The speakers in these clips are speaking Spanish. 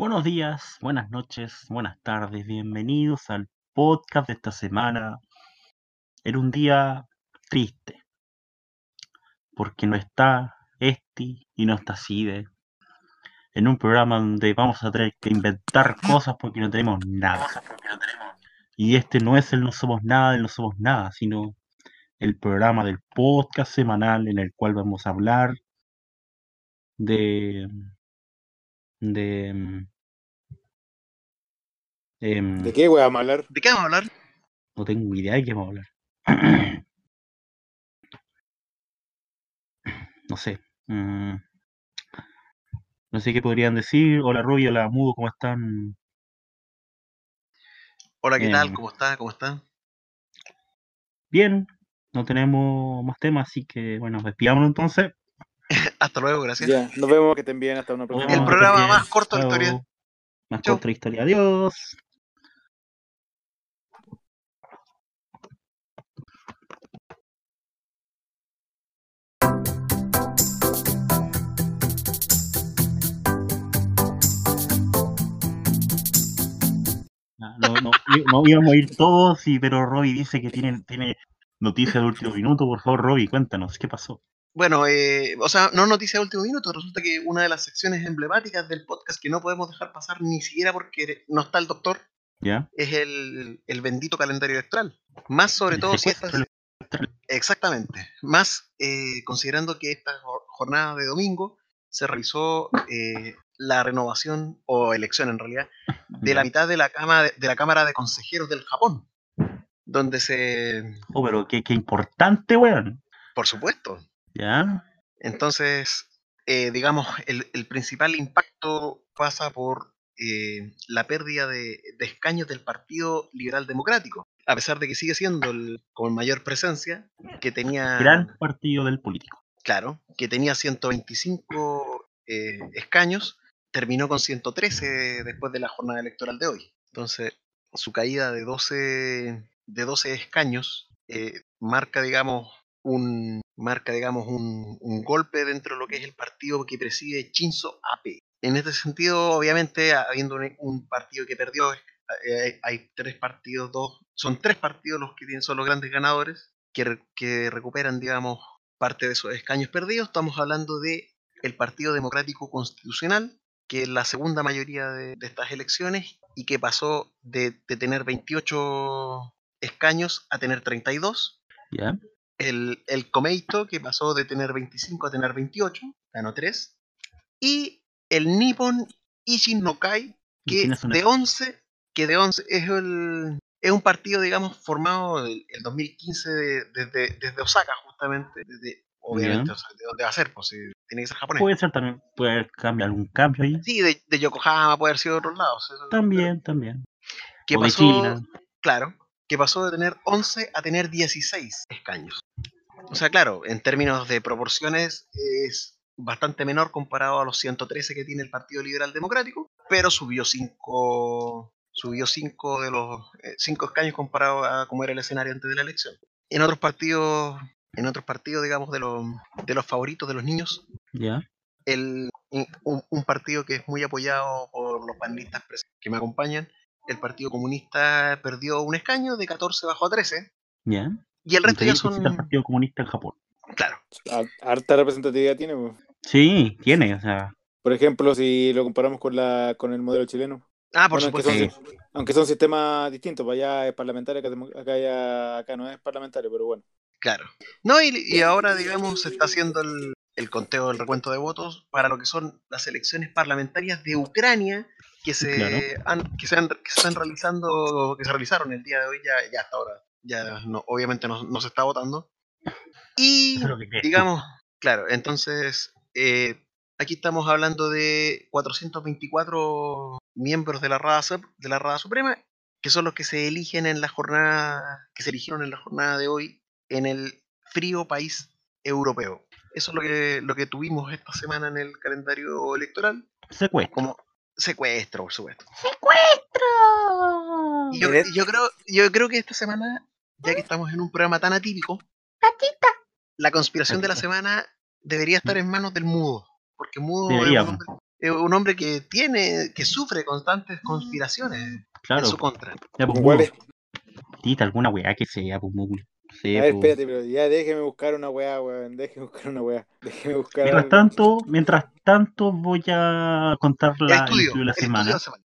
Buenos días, buenas noches, buenas tardes, bienvenidos al podcast de esta semana. Era un día triste, porque no está Esti y no está Cide. En un programa donde vamos a tener que inventar cosas porque no tenemos nada. Y este no es el No Somos Nada, el No Somos Nada, sino el programa del podcast semanal en el cual vamos a hablar de de em, ¿De qué vamos a hablar? ¿De qué vamos a hablar? no tengo idea de qué vamos a hablar. No sé. mm, No sé qué podrían decir. Hola Rubio, hola Mudo, ¿cómo están? Hola, ¿qué tal? Em, ¿Cómo está? ¿Cómo está? Bien, no tenemos más temas, así que bueno, despidámonos entonces. Hasta luego, gracias. Ya, nos vemos, que estén bien, hasta una próxima. El programa más corto de la historia. Más Chau. corta la historia. Adiós. No, no, no íbamos a ir todos, y, pero Robbie dice que tiene, tiene noticias de último minuto. Por favor, Robbie, cuéntanos, ¿qué pasó? Bueno, eh, o sea, no noticia de último minuto. Resulta que una de las secciones emblemáticas del podcast que no podemos dejar pasar ni siquiera porque no está el doctor ¿Ya? es el, el bendito calendario electoral. Más sobre El todo si esta secuestro electoral. Exactamente. Más eh, considerando que esta jo- jornada de domingo se realizó eh, la renovación o elección en realidad de la mitad de la, cama de, la Cámara de Consejeros del Japón, donde se, Oh, pero qué, qué importante, weón. por supuesto, ¿Ya? entonces, eh, digamos, el, el principal impacto pasa por eh, la pérdida de, de escaños del Partido Liberal Democrático, a pesar de que sigue siendo el, con mayor presencia, que tenía... Gran partido del político. Claro, que tenía 125 eh, escaños, terminó con 113 después de la jornada electoral de hoy. Entonces, su caída de 12, de 12 escaños eh, marca, digamos, un, marca, digamos un, golpe dentro de lo que es el partido que preside Shinzo Abe. En este sentido, obviamente, habiendo un, partido que perdió, eh, hay tres partidos, dos, son tres partidos los que tienen, son los grandes ganadores, que, que recuperan, digamos, parte de esos escaños perdidos. Estamos hablando de el Partido Democrático Constitucional, que es la segunda mayoría de, de estas elecciones y que pasó de, de tener 28 escaños a tener 32. ¿Ya? El, el Komeito, que pasó de tener 25 a tener 28, ganó 3. Y el Nippon Ishin no Kai, ¿Y que de esos? 11, que de 11 es el, es un partido, digamos, formado el, el 2015 de- desde, desde Osaka, justamente. Desde, obviamente, o sea, ¿de dónde va a ser? Pues si tiene que ser japonés. Puede ser también, puede haber cambio, algún cambio ahí. sí, de, de Yokohama, puede haber sido de otros lados. eso- También, también. O de pasó, China. claro, que pasó de tener 11 a tener 16 escaños. O sea, claro, en términos de proporciones es bastante menor comparado a los 113 que tiene el Partido Liberal Democrático, pero subió 5 subió cinco de los 5 escaños comparado a cómo era el escenario antes de la elección. En otros partidos, en otros partidos, digamos, de los, de los favoritos de los niños, ¿Ya? el, un, un partido que es muy apoyado por los panelistas que me acompañan, el Partido Comunista perdió un escaño de 14 bajó a 13 ¿Ya? y el resto ya Increíble que exista el son Partido Comunista en Japón. claro Har- Harta representatividad tiene, pues. Sí, tiene, o sea, Por ejemplo, si lo comparamos con la con el modelo chileno. ah por Bueno, supuesto aunque sí. son, aunque son sistemas distintos, pues allá es parlamentario, acá, acá, ya- acá no es parlamentario, pero bueno. Claro. No y, y ahora digamos se está haciendo el, el conteo del recuento de votos para lo que son las elecciones parlamentarias de Ucrania que se Claro. han, que se han, que se están realizando que se realizaron el día de hoy ya ya hasta ahora ya no, obviamente no, no se está votando. Y digamos, claro, entonces eh, aquí estamos hablando de 424 miembros de la Rada de la Rada Suprema, que son los que se eligen en la jornada, que se eligieron en la jornada de hoy en el frío país europeo. Eso es lo que, lo que tuvimos esta semana en el calendario electoral, Secuestro. como secuestro, por supuesto. ¡Secuestro! Y yo, y yo creo, yo creo que esta semana, ya que estamos en un programa tan atípico, la conspiración de la semana debería estar en manos del mudo. Porque mudo es un hombre- Es un hombre que tiene, que sufre constantes conspiraciones Claro. en su contra. Ya, pues. Tita, alguna weá que sea, pues, Mudo. Sí, A ver, pues. espérate, pero ya déjeme buscar una weá, weón. Déjeme buscar una weá. Déjeme buscar. Mientras algo. tanto, mientras tanto voy a contar El la, el estudio, estudio de la el estudio semana. de la semana.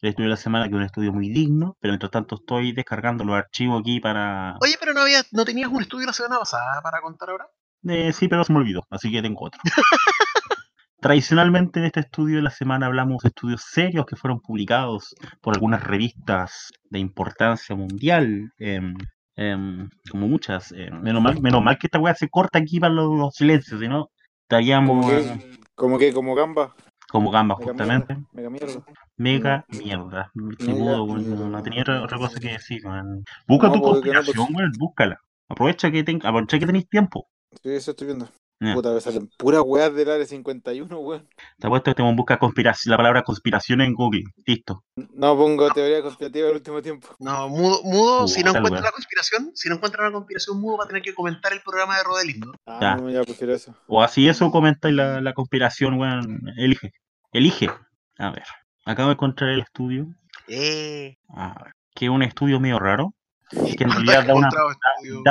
El estudio de la semana, que es un estudio muy digno, pero mientras tanto estoy descargando los archivos aquí para... Oye, pero no había, no tenías un estudio la semana pasada para contar ahora. Eh, sí, pero se me olvidó, así que tengo otro. Tradicionalmente en este estudio de la semana hablamos de estudios serios que fueron publicados por algunas revistas de importancia mundial, em, em, como muchas. em, menos, mal, menos mal que esta weá se corta aquí para los, los silencios, si no estaríamos Como eh, que, como que, como gamba. como gambas Mega justamente. mierda. Mega mierda. Mega mierda. Mega modo, weón, no, mierda. no tenía otra, otra cosa que decir, weón. Busca No, tu porque no, pues- conspiración, weón, búscala. Aprovecha que, ten, aprovecha que tenéis tiempo. Sí, eso estoy viendo. Puta, me salen puras weas del área 51, weón. Te apuesto que tengo que buscar conspiración, la palabra conspiración en Google. Listo. No pongo teoría conspirativa al último tiempo. No, mudo, mudo si no encuentra la conspiración, si no encuentra una conspiración, mudo va a tener que comentar el programa de Rodelindo. Ah, Ya. no, ya prefiero eso. O así eso comentáis la, la conspiración, weón. Elige. Elige. A ver. Acabo de encontrar el estudio. Eh, A ver. Que es un estudio medio raro. Que en ¿cuánto realidad da, una,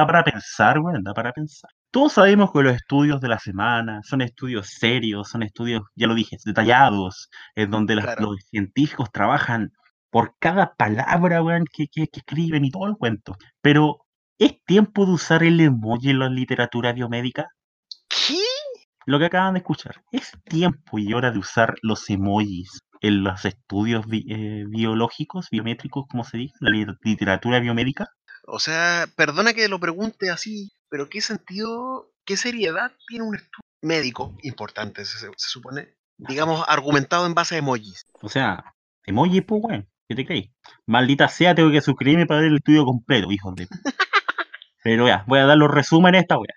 para pensar, weón. Da para pensar. Todos sabemos que los estudios de la semana son estudios serios, son estudios, ya lo dije, detallados, en donde las- Claro. los científicos trabajan por cada palabra, weón, que, que, que escriben y todo el cuento. Pero, ¿es tiempo de usar el emoji en la literatura biomédica? ¿Qué? Lo que acaban de escuchar, es tiempo y hora de usar los emojis en los estudios bi- eh, biológicos, biométricos, como se dice, la li- literatura biomédica. O sea, perdona que lo pregunte así, pero ¿qué sentido, qué seriedad tiene un estudio médico importante, se, se supone? Digamos, argumentado en base a emojis. O sea, emoji, pues, weón, ¿qué te crees? Maldita sea, tengo que suscribirme para ver el estudio completo, hijos de... Pero ya, voy a dar los resúmenes a esta weá.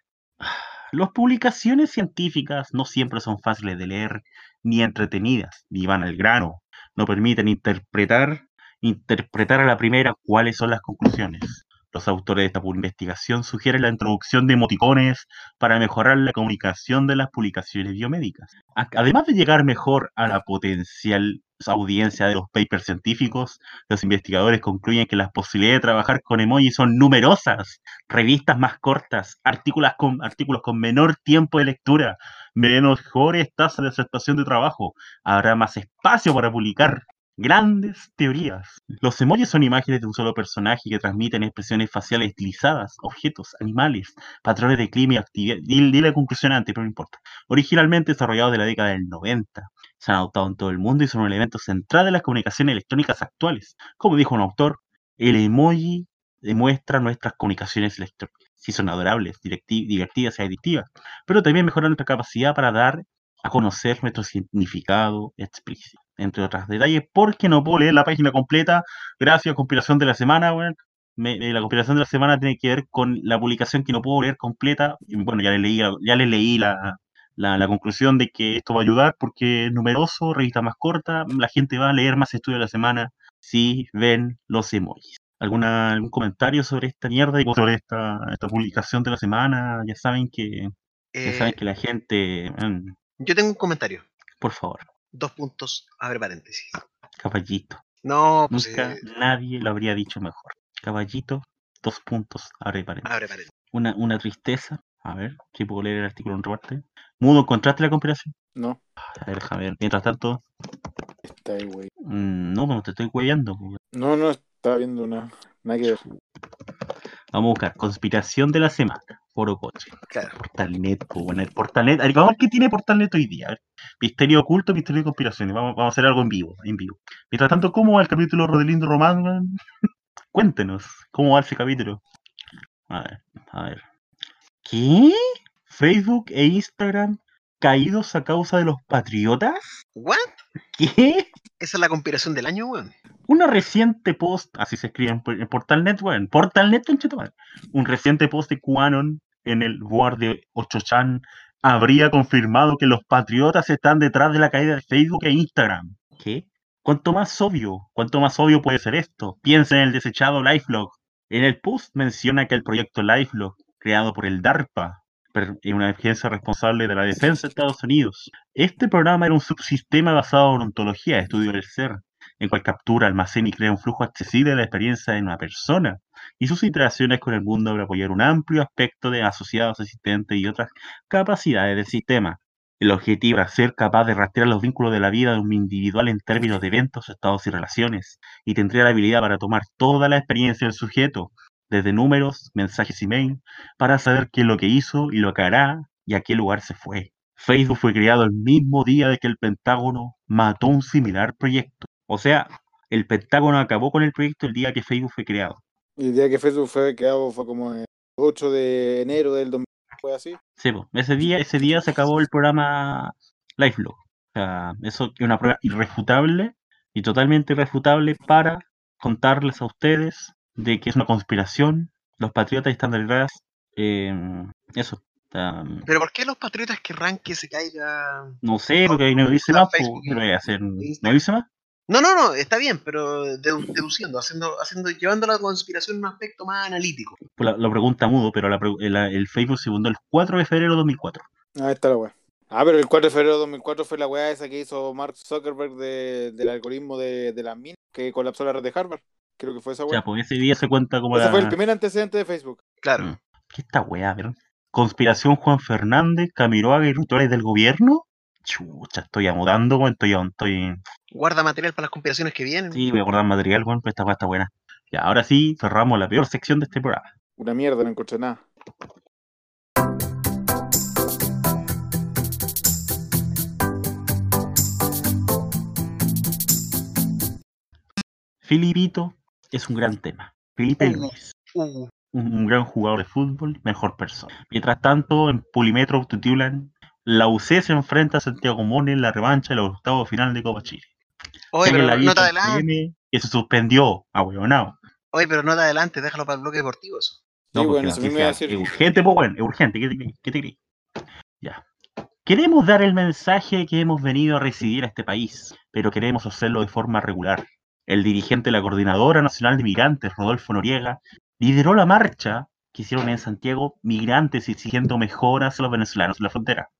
Las publicaciones científicas no siempre son fáciles de leer, ni entretenidas, ni van al grano. No permiten interpretar, interpretar a la primera cuáles son las conclusiones. Los autores de esta investigación sugieren la introducción de emoticones para mejorar la comunicación de las publicaciones biomédicas. Además de llegar mejor a la potencial audiencia de los papers científicos, los investigadores concluyen que las posibilidades de trabajar con emojis son numerosas. Revistas más cortas, artículos con, artículos con menor tiempo de lectura, mejores tasas de aceptación de trabajo, habrá más espacio para publicar grandes teorías. Los emojis son imágenes de un solo personaje que transmiten expresiones faciales estilizadas, objetos, animales, patrones de clima y actividad. Dile, la conclusión antes, pero no importa. Originalmente desarrollados de la década del 90, se han adoptado en todo el mundo y son un elemento central de las comunicaciones electrónicas actuales. Como dijo un autor, el emoji demuestra nuestras comunicaciones electrónicas. Sí son adorables, divertidas y adictivas, pero también mejoran nuestra capacidad para dar a conocer nuestro significado explícito, entre otros detalles, porque no puedo leer la página completa, gracias a conspiración de la semana, weón. Me- eh, la conspiración de la semana tiene que ver con la publicación que no puedo leer completa. Y bueno, ya le leí, ya le leí la, la, la conclusión de que esto va a ayudar porque es numeroso, revista más corta, la gente va a leer más estudios de la semana si ven los emojis. ¿Alguna, ¿Algún comentario sobre esta mierda y sobre esta, esta publicación de la semana? Ya saben que, ya saben Eh, que la gente... mm, yo tengo un comentario. por favor, Dos puntos, abre paréntesis. caballito. No, pues Nunca eh, nadie lo habría dicho mejor. Caballito, dos puntos, abre paréntesis. abre paréntesis. Una, una tristeza. A ver, si puedo leer el artículo en parte. Mudo, ¿encontraste la conspiración? No, A ver, déjame ver. Mientras tanto, está ahí, güey. mm, no, no te estoy cuellando. No, no, estaba viendo una. Nada que ver. Vamos a buscar conspiración de la semana. Foro coche. Claro. Portalnet, pues bueno, el Portalnet. Vamos a ver qué tiene Portalnet hoy día. Misterio oculto, misterio y conspiraciones. Vamos, vamos a hacer algo en vivo, en vivo. Mientras tanto, ¿cómo va el capítulo Rodelindo Román? Cuéntenos, ¿cómo va ese capítulo? A ver, a ver. ¿Qué? ¿Facebook e Instagram caídos a causa de los patriotas? ¿What? ¿Qué? Esa es la conspiración del año, weón. Una reciente post, así se escribe en, en Portalnet, weón. Conchetumadre. Un reciente post de QAnon en el board de 8chan habría confirmado que los patriotas están detrás de la caída de Facebook e Instagram. ¿Qué? Cuanto más obvio, cuanto más obvio puede ser esto. Piensa en el desechado LifeLog. En el post menciona que el proyecto LifeLog, creado por el DARPA, una agencia responsable de la defensa de Estados Unidos. Este programa era un subsistema basado en ontología, estudio del ser, en cual captura, almacena y crea un flujo accesible de la experiencia de una persona y sus interacciones con el mundo para apoyar un amplio aspecto de asociados, asistentes y otras capacidades del sistema. El objetivo era ser capaz de rastrear los vínculos de la vida de un individual en términos de eventos, estados y relaciones, y tendría la habilidad para tomar toda la experiencia del sujeto, desde números, mensajes y mail, para saber qué es lo que hizo y lo que hará y a qué lugar se fue. Facebook fue creado el mismo día de que el Pentágono mató un similar proyecto. O sea, el Pentágono acabó con el proyecto el día que Facebook fue creado. Y el día que Facebook fue creado fue como el 8 de enero del 2000, fue así. Sí, po, ese día, ese día se acabó el programa LifeLog. O sea, eso es una prueba irrefutable y totalmente irrefutable para contarles a ustedes de que es una conspiración. Los patriotas están detrás. eh, eso. o sea, Pero ¿por qué los patriotas querrán que se caiga? no sé, porque ahí no dice más. Facebook. ¿No dice más? No, no, no, está bien, pero dedu- deduciendo, haciendo, haciendo, llevando la conspiración a un aspecto más analítico. Pues la- lo pregunta mudo, pero la pre- la- el Facebook se fundó el 4 de febrero de 2004. Ahí está la weá. Ah, pero el 4 de febrero de 2004 fue la weá esa que hizo Mark Zuckerberg de- del algoritmo de, de las minas que colapsó la red de Harvard. Creo que fue esa O weá. sea, pues ese día se cuenta como Ese la... fue el primer antecedente de Facebook. Claro. Mm. ¿Qué esta weá, pero? Conspiración Juan Fernández, Camiroaga y rituales del gobierno. Chucha, estoy amudando, weón. Estoy, estoy. Guarda material para las conspiraciones que vienen. Sí, voy a guardar material, weón, pero esta weá está buena. Y ahora sí, cerramos la peor sección de este programa. Una mierda, no encontré nada. Filipito es un gran tema. Felipe Uh. Luis, Uh, un, un gran jugador de fútbol, mejor persona. Mientras tanto, en Pulimetro titulan La UC se enfrenta a Santiago Mone en la revancha de los octavos final de Copa Chile. oye, pero la no te vieja adelantes. PM que se suspendió, ahueonado. Oye, pero no te adelantes, déjalo para el bloque deportivo eso. No, Sí, porque bueno, eso mismo iba a noticia decir. es urgente, pues bueno, es urgente, ¿qué te creí? ¿Qué te creí? Ya. Queremos dar el mensaje que hemos venido a residir a este país, pero queremos hacerlo de forma regular. El dirigente de la Coordinadora Nacional de Migrantes, Rodolfo Noriega, lideró la marcha que hicieron en Santiago migrantes exigiendo mejoras a los venezolanos en la frontera.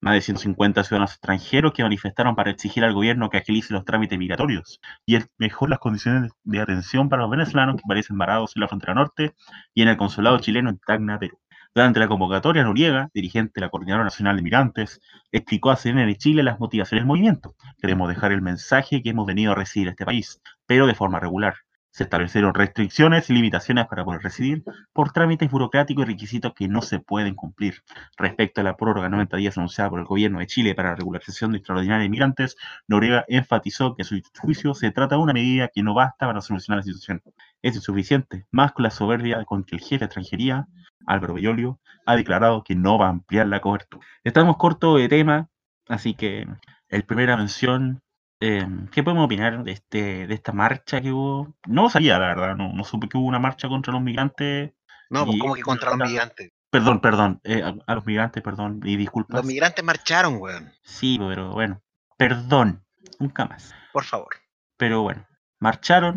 Más de 150 ciudadanos extranjeros que manifestaron para exigir al gobierno que agilice los trámites migratorios y mejor las condiciones de atención para los venezolanos que parecen varados en la frontera norte y en el consulado chileno en Tacna, Perú. Durante la convocatoria, Noriega, dirigente de la Coordinadora Nacional de Migrantes, explicó a CNN Chile las motivaciones del movimiento. Queremos dejar el mensaje que hemos venido a residir a este país, pero de forma regular. Se establecieron restricciones y limitaciones para poder residir por trámites burocráticos y requisitos que no se pueden cumplir. Respecto a la prórroga de 90 días anunciada por el gobierno de Chile para la regularización de extraordinaria de migrantes, Noriega enfatizó que a su juicio se trata de una medida que no basta para solucionar la situación. Es insuficiente, más con la soberbia con que el jefe de extranjería, Álvaro Bellolio, ha declarado que no va a ampliar la cobertura. Estamos cortos de tema, así que el primera mención, eh, ¿qué podemos opinar de este de esta marcha que hubo? No sabía, la verdad, no, no supe que hubo una marcha contra los migrantes. No, pues Y- como que contra los migrantes. Perdón, perdón, eh, a, a los migrantes, perdón, y disculpas. Los migrantes marcharon, weón. Sí, pero bueno, perdón, nunca más. Por favor. Pero bueno, marcharon.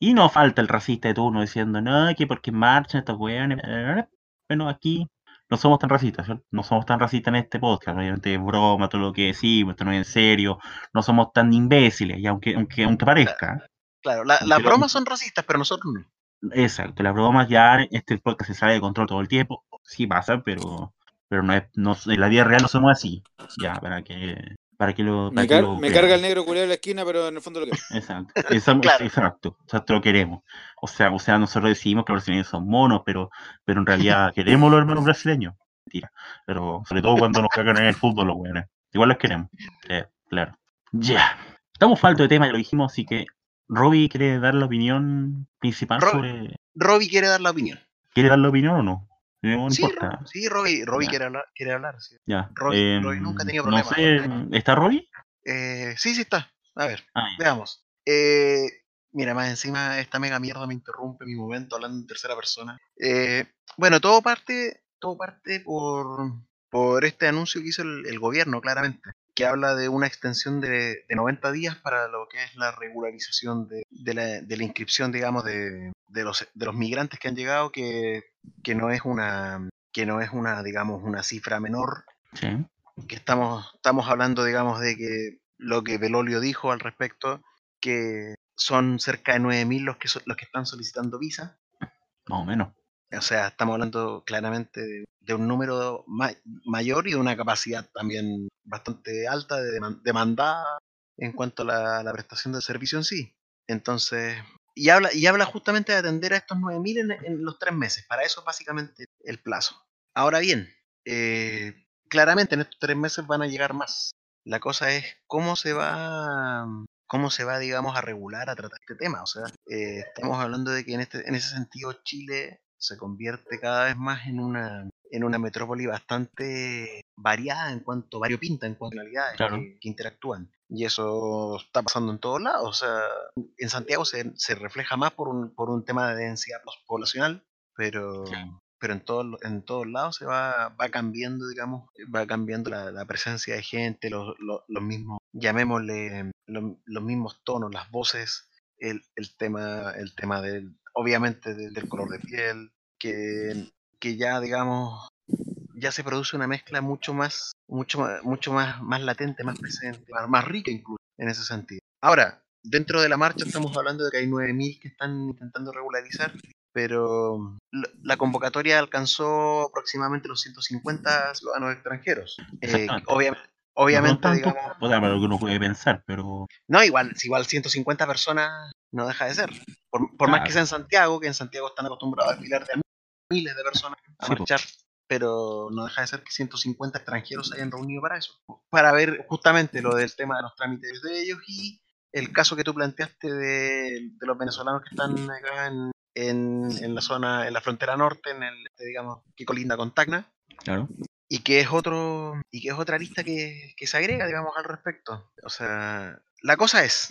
Y no falta el racista de turno diciendo, no, que porque marchan estos weones. Bueno, aquí no somos tan racistas, ¿cierto? No somos tan racistas en este podcast. Obviamente es broma, todo lo que decimos, esto no es en serio. No somos tan imbéciles, y aunque, aunque, aunque parezca. Claro, la- las bromas son racistas, pero nosotros no. Exacto, las bromas ya, este podcast se sale de control todo el tiempo. Sí pasa, pero, pero no es, no, en la vida real no somos así. Ya, para que, para que lo. para Me, que car- lo me vean. carga el negro culiado en la esquina, pero en el fondo lo que. Exacto, esa- Claro. exacto, exacto, lo queremos. O sea, o sea, nosotros decimos que los brasileños son monos, pero, pero en realidad queremos los hermanos brasileños. Mentira. Pero sobre todo cuando nos cagan en el fútbol los weones. Igual los queremos. Claro. Ya. Estamos falto de tema, ya lo dijimos, así que Robbie quiere dar la opinión principal Rob- sobre. Robbie quiere dar la opinión. ¿Quiere dar la opinión o no? No Sí, importa. Sí, Robbie, Robbie Ya. quiere hablar. Quiere hablar sí. Ya. Robbie- em, Robbie nunca ha tenido No problemas. sé, ¿está Robbie? Eh, sí, sí está. A ver, Ah, veamos. Eh, mira, más encima esta mega mierda me interrumpe mi momento hablando en tercera persona. Eh, bueno, todo parte, todo parte por, por este anuncio que hizo el, el gobierno, claramente, que habla de una extensión de, de 90 días para lo que es la regularización de, de la, de la inscripción, digamos, de, los, de los migrantes que han llegado, que, que no es una que no es una, digamos, una cifra menor, Sí. que estamos, estamos hablando, digamos, de que lo que Belolio dijo al respecto, que son cerca de 9.000 los que, so- los que están solicitando visa. Más o menos. O sea, estamos hablando claramente de, de un número ma- mayor y de una capacidad también bastante alta de deman- demandada en cuanto a la, la prestación del servicio en sí. Entonces, y habla, y habla justamente de atender a estos 9.000 en, en los tres meses. Para eso es básicamente el plazo. Ahora bien, eh, claramente en estos tres meses van a llegar más. La cosa es cómo se va, cómo se va, digamos, a regular, a tratar este tema. O sea, eh, estamos hablando de que en, este, en ese sentido Chile se convierte cada vez más en una, en una metrópoli bastante variada en cuanto, variopinta en cuanto a realidades Claro. que, que interactúan. Y eso está pasando en todos lados. O sea, en Santiago se, se refleja más por un, por un tema de densidad poblacional, pero, Claro. pero en, todos lo- en todos lados se va, va cambiando, digamos, va cambiando la, la presencia de gente, los, los, los mismos, llamémosle, los, los mismos tonos, las voces, el, el tema, el tema del, obviamente del, del color de piel, que, que ya, digamos, ya se produce una mezcla mucho más, mucho mucho más, más latente, más presente, más, más rica incluso en ese sentido. Ahora, dentro de la marcha estamos hablando de que hay 9.000 que están intentando regularizar, pero la, convocatoria alcanzó aproximadamente los 150 ciudadanos extranjeros. Eh, obviamente, No obviamente tantos, digamos, o sea, para lo que uno puede pensar, pero no, igual, igual 150 personas no deja de ser. Por, por más que Claro. sea en Santiago, que en Santiago están acostumbrados a desfilar de miles de personas a Sí, po. marchar, pero no deja de ser que 150 extranjeros se hayan reunido para eso. Para ver justamente lo del tema de los trámites de ellos y el caso que tú planteaste de, de los venezolanos que están acá en, en, en la zona, en la frontera norte, en el, este, digamos, que colinda con Tacna, claro. y que es otro y que es otra lista que, que se agrega digamos al respecto o sea la cosa es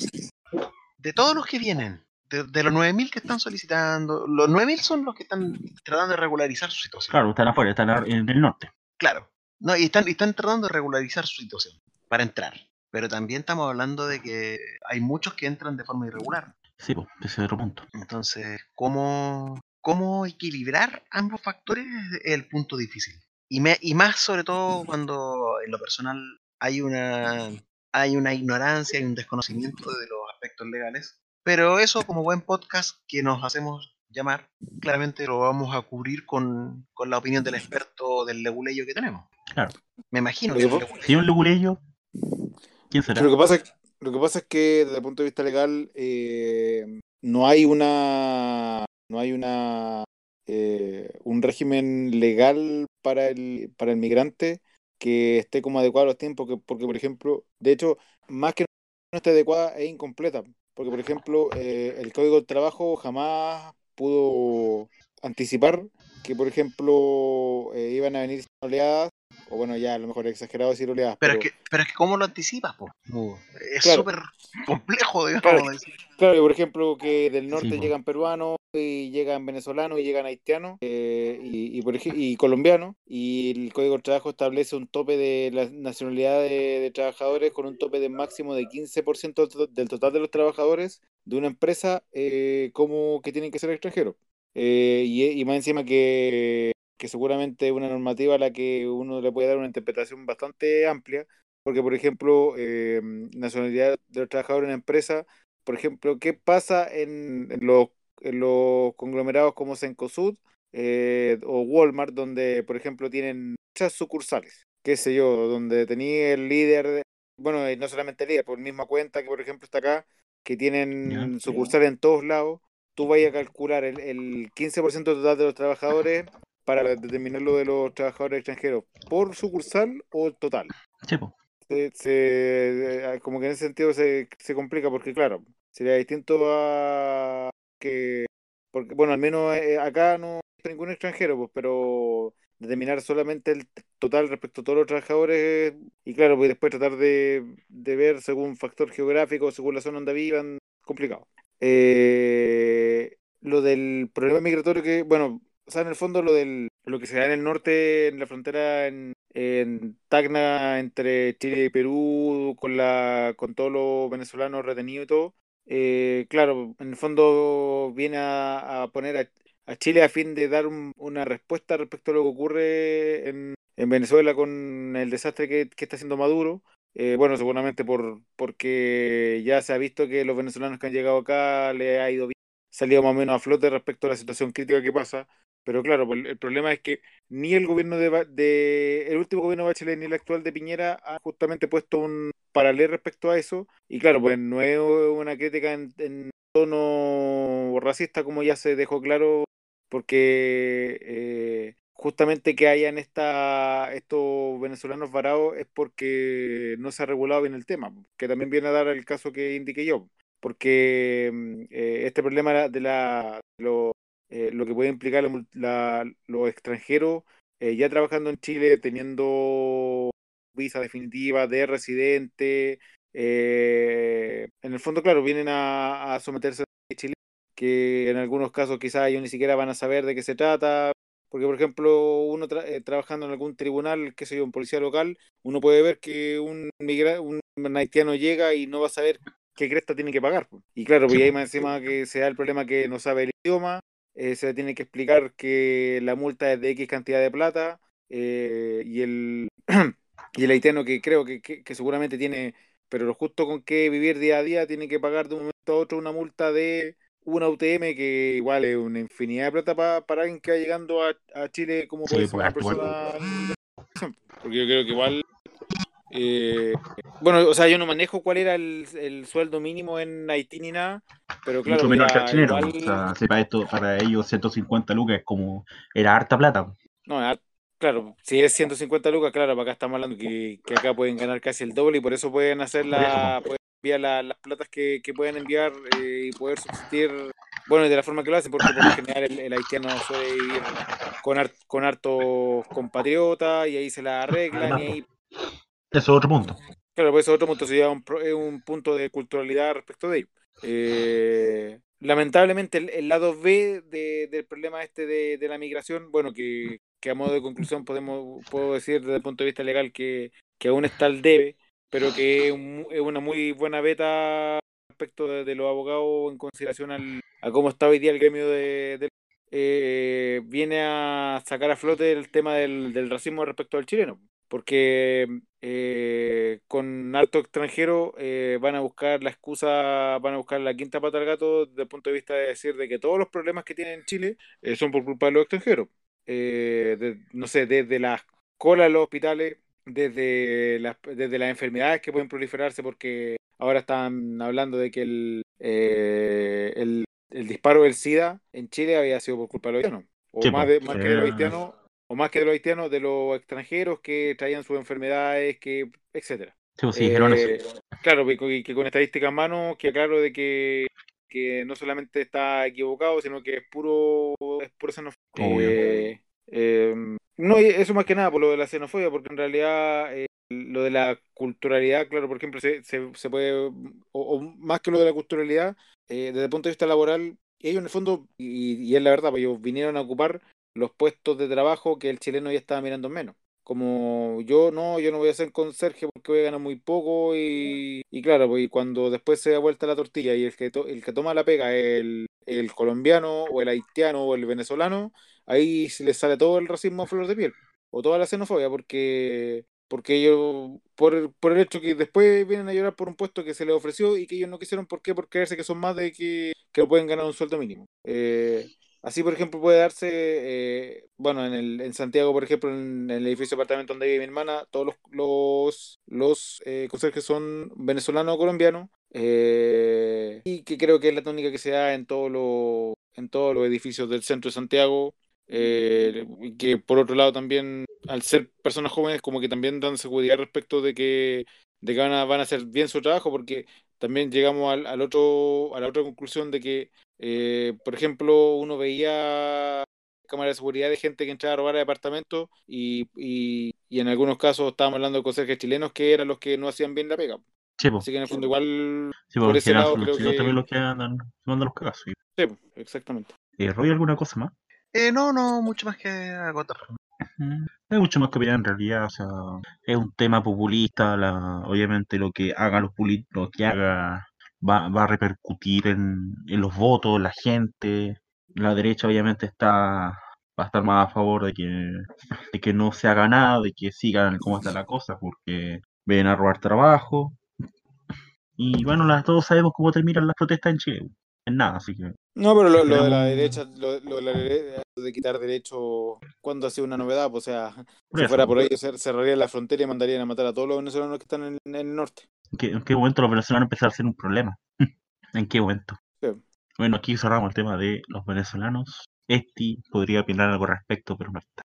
de todos los que vienen de, de los 9.000 que están solicitando los 9.000 son los que están tratando de regularizar su situación Claro, están afuera, están en el norte. claro no y están y están tratando de regularizar su situación para entrar pero también estamos hablando de que hay muchos que entran de forma irregular Sí, pues, ese es otro punto. entonces cómo cómo equilibrar ambos factores es el punto difícil y, me, y más sobre todo cuando en lo personal hay una, hay una ignorancia y un desconocimiento de los aspectos legales. Pero eso como buen podcast que nos hacemos llamar, claramente lo vamos a cubrir con, con la opinión del experto del leguleyo que tenemos. Claro. Me imagino Lo que que un leguleyo, ¿quién será? Lo que pasa, lo que pasa es que desde el punto de vista legal eh, no hay una no hay una eh, un régimen legal para el para el migrante que esté como adecuado a los tiempos que, porque por ejemplo de hecho más que no esté adecuada es incompleta porque por ejemplo eh, el código del trabajo jamás pudo anticipar que por ejemplo eh, iban a venir oleadas o bueno ya a lo mejor es exagerado decir oleadas pero, es que, pero es que ¿cómo lo anticipas? po? Es Claro. súper complejo, digamos. Claro. decir. Claro, que por ejemplo, que del norte Sí, llegan peruanos y llegan venezolanos y llegan haitianos eh, y, por ej- y colombianos y el Código del Trabajo establece un tope de la nacionalidad de, de trabajadores con un tope de máximo de 15% del to- del total de los trabajadores de una empresa eh, como que tienen que ser extranjeros. Eh, y, más encima que, que seguramente es una normativa a la que uno le puede dar una interpretación bastante amplia, porque por ejemplo, nacionalidad de los trabajadores en empresa por ejemplo, ¿qué pasa en, los, los conglomerados como Cencosud eh, o Walmart, donde, por ejemplo, tienen muchas sucursales? Qué sé yo, donde tenía el líder, de- bueno, y no solamente el líder, por misma cuenta que, por ejemplo, está acá, que tienen Ya. sucursales en todos lados, tú vayas a calcular el, el 15% total de los trabajadores para determinar lo de los trabajadores extranjeros, ¿por sucursal o total? Pues. se, se- eh, como que en ese sentido se, se complica porque claro, sería distinto a que, porque bueno, al menos eh, acá no hay ningún extranjero, pues, pero determinar solamente el total respecto a todos los trabajadores y claro, pues después tratar de, de ver según factor geográfico, según la zona donde vivan, complicado. Eh, lo del problema migratorio que, bueno, o sea, en el fondo lo del lo que se da en el norte, en la frontera en, en Tacna entre Chile y Perú, con la con todos los venezolanos retenidos y todo, eh, claro, en el fondo viene a, poner a, a Chile a fin de dar un- una respuesta respecto a lo que ocurre en, en Venezuela con el desastre que, que está haciendo Maduro. Eh, bueno, seguramente por, porque ya se ha visto que los venezolanos que han llegado acá le ha ido bien, salido más o menos a flote respecto a la situación crítica que pasa. Pero claro, pues, el problema es que ni el gobierno de, de- el último gobierno de Bachelet ni el actual de Piñera ha justamente puesto un paralelo respecto a eso. Y claro, pues no es una crítica en, tono racista como ya se dejó claro, porque eh, justamente que hayan esta, estos venezolanos varados es porque no se ha regulado bien el tema, que también viene a dar el caso que indiqué yo, porque mm, eh, este problema de la, de lo, eh, lo que puede implicar la la- los extranjeros eh, ya trabajando en Chile, teniendo visa definitiva de residente, eh, en el fondo, claro, vienen a, a someterse a Chile, que en algunos casos quizás ellos ni siquiera van a saber de qué se trata, porque por ejemplo, uno tra- eh, trabajando en algún tribunal, qué sé yo, en policía local, uno puede ver que un, migra un haitiano llega y no va a saber qué cresta tiene que pagar. Y claro, pues ahí más encima que se da el problema que no sabe el idioma, eh, se tiene que explicar que la multa es de X cantidad de plata, eh, y el y el haitiano que creo que, que, que seguramente tiene, pero lo justo con que vivir día a día, tiene que pagar de un momento a otro una multa de una UTM que igual es una infinidad de plata pa- para alguien que va llegando a, a Chile como Sí, puede ser pues una harto igual. persona porque yo creo que igual eh, bueno, o sea, yo no manejo cuál era el, el sueldo mínimo en Haití ni nada, pero claro, Mucho menor que el chileno. igual O sea, si para, esto, para ellos 150 lucas es como. Era harta plata. No, claro, si es 150 lucas, claro, para acá estamos hablando que, que acá pueden ganar casi el doble y por eso pueden hacer la, pueden enviar la- las platas que, que pueden enviar eh, y poder subsistir, bueno, de la forma que lo hacen, porque por lo general el, el haitiano suele vivir con, con hartos compatriotas y ahí se la arreglan y ahí, Eso es otro punto. claro, pues es otro punto, sería un, es un punto de culturalidad respecto de ello. Eh, lamentablemente el, lado B de- del problema este de, la migración, bueno, que, a modo de conclusión podemos, puedo decir desde el punto de vista legal que, que aún está el debe, pero que es, un- es una muy buena beta respecto de, los abogados en consideración al, a cómo está hoy día el gremio de, eh, viene a sacar a flote el tema del racismo respecto al chileno, porque eh, con harto extranjero eh, van a buscar la excusa, van a buscar la quinta pata al gato desde el punto de vista de decir de que todos los problemas que tiene en Chile eh, son por culpa de los extranjeros. Eh, de- no sé, desde las colas de los hospitales, desde las, desde las enfermedades que pueden proliferarse, porque ahora están hablando de que el, eh, el, el disparo del SIDA en Chile había sido por culpa de los haitianos. O Sí, más, de, más que de los haitianos, o más que de los haitianos, de los extranjeros que traían sus enfermedades, que, etcétera. Sí, pues, sí. Eh, claro, que, que- con estadísticas en mano, que claro de que, que no solamente está equivocado, sino que es puro, es puro xenofobia. Eh, eh, no, eso más que nada por lo de la xenofobia, porque en realidad eh, lo de la culturalidad, claro, por ejemplo, se, se, se puede, o, o más que lo de la culturalidad, eh, desde el punto de vista laboral, ellos en el fondo, y, y es la verdad, pues ellos vinieron a ocupar los puestos de trabajo que el chileno ya estaba mirando en menos. Como yo no, yo no voy a ser conserje porque voy a ganar muy poco y, y claro, pues y cuando después se da vuelta la tortilla y el que, to- el que toma la pega el, el colombiano o el haitiano o el venezolano, ahí se les sale todo el racismo a flor de piel o toda la xenofobia porque porque ellos por, el- por el hecho que después vienen a llorar por un puesto que se les ofreció y que ellos no quisieron, ¿por qué? Por creerse que son más de que, que pueden ganar un sueldo mínimo. Eh, así, por ejemplo, puede darse, eh, bueno, en, el, en Santiago, por ejemplo, en, el edificio de apartamento donde vive mi hermana, todos los, los, los eh, conserjes son venezolanos o colombianos, eh, y que creo que es la tónica que se da en todos los, en todos los edificios del centro de Santiago. eh, y que por otro lado también, al ser personas jóvenes, como que también dan seguridad respecto de que, de que van a, van a hacer bien su trabajo, porque también llegamos al, al otro, a la otra conclusión de que, eh, por ejemplo, uno veía cámaras de seguridad de gente que entraba a robar departamentos y, y, y en algunos casos estábamos hablando de conserjes chilenos que eran los que no hacían bien la pega. Sí. Así que en el fondo igual, Sí, por porque ese eran lado los creo chilenos que... también los que andan mandando los cagazos. sí. Exactamente. Eh, ¿Roy alguna cosa más? Eh, no, no, mucho más que agotar. Hay mucho más que opinar en realidad, o sea, es un tema populista, obviamente lo que hagan los políticos, lo que haga va, va a repercutir en, en los votos, la gente, la derecha obviamente está va a estar más a favor de que, de que no se haga nada, de que sigan como está la cosa, porque ven a robar trabajo. Y bueno, las, todos sabemos cómo terminan las protestas en Chile. En nada, así que. No, pero lo, lo de la derecha, lo, lo de la derecha, de quitar derechos, ¿cuándo ha sido una novedad? O sea, si fuera por cer- cerrarían la frontera y mandarían a matar a todos los venezolanos que están en, en el norte. ¿En qué, en qué momento los venezolanos empezaron a ser un problema? ¿En qué momento? Sí. Bueno, aquí cerramos el tema de los venezolanos. Esti podría opinar algo al respecto, pero no está.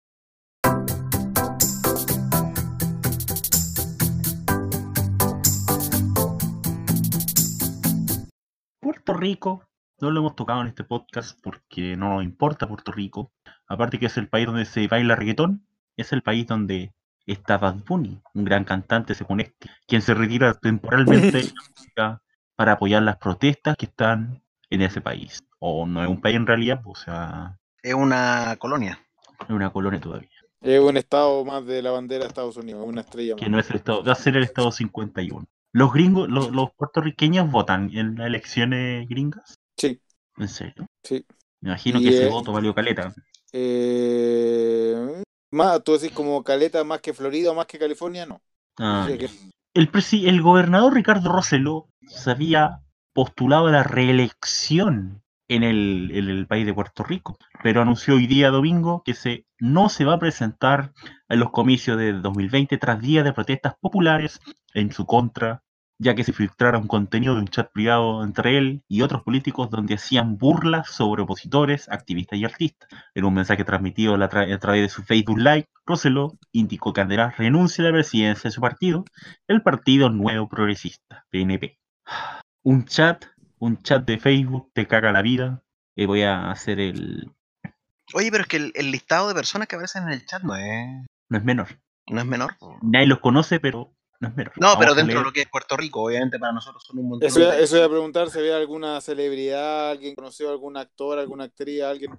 Puerto Rico, no lo hemos tocado en este podcast porque no nos importa Puerto Rico. Aparte que es el país donde se baila reggaetón, es el país donde está Bad Bunny, un gran cantante, según este, quien se retira temporalmente de la música para apoyar las protestas que están en ese país. O no es un país en realidad, pues, o sea, Es una colonia. es una colonia todavía. Es un estado más de la bandera de Estados Unidos, una estrella más. Que no es el estado, va a ser el estado 51. Los gringos, los, los puertorriqueños votan en las elecciones gringas. Sí, ¿En serio? sí. Me imagino Y, que ese eh, voto valió caleta. Eh, más, tú decís como Caleta más que Florida o más que California, no. Ah, que- el gobernador Ricardo Rosselló se había postulado a la reelección en el, en el país de Puerto Rico, pero anunció hoy día domingo que se, no se va a presentar en los comicios de 2020 tras días de protestas populares en su contra, ya que se filtrara un contenido de un chat privado entre él y otros políticos donde hacían burlas sobre opositores, activistas y artistas. En un mensaje transmitido a, la tra- a través de su Facebook Live, Rosselló indicó que Andrés renuncia a la presidencia de su partido, el Partido Nuevo Progresista, PNP. Un chat, un chat de Facebook te caga la vida. Eh, voy a hacer el... Oye, pero es que el, el listado de personas que aparecen en el chat no es, No es menor. no es menor. Nadie los conoce, pero no es menor. No, Vamos pero dentro de lo que es Puerto Rico, obviamente para nosotros son un montón Eso, de... eso iba a preguntar si había alguna celebridad, alguien conoció a algún actor, alguna actriz, alguien.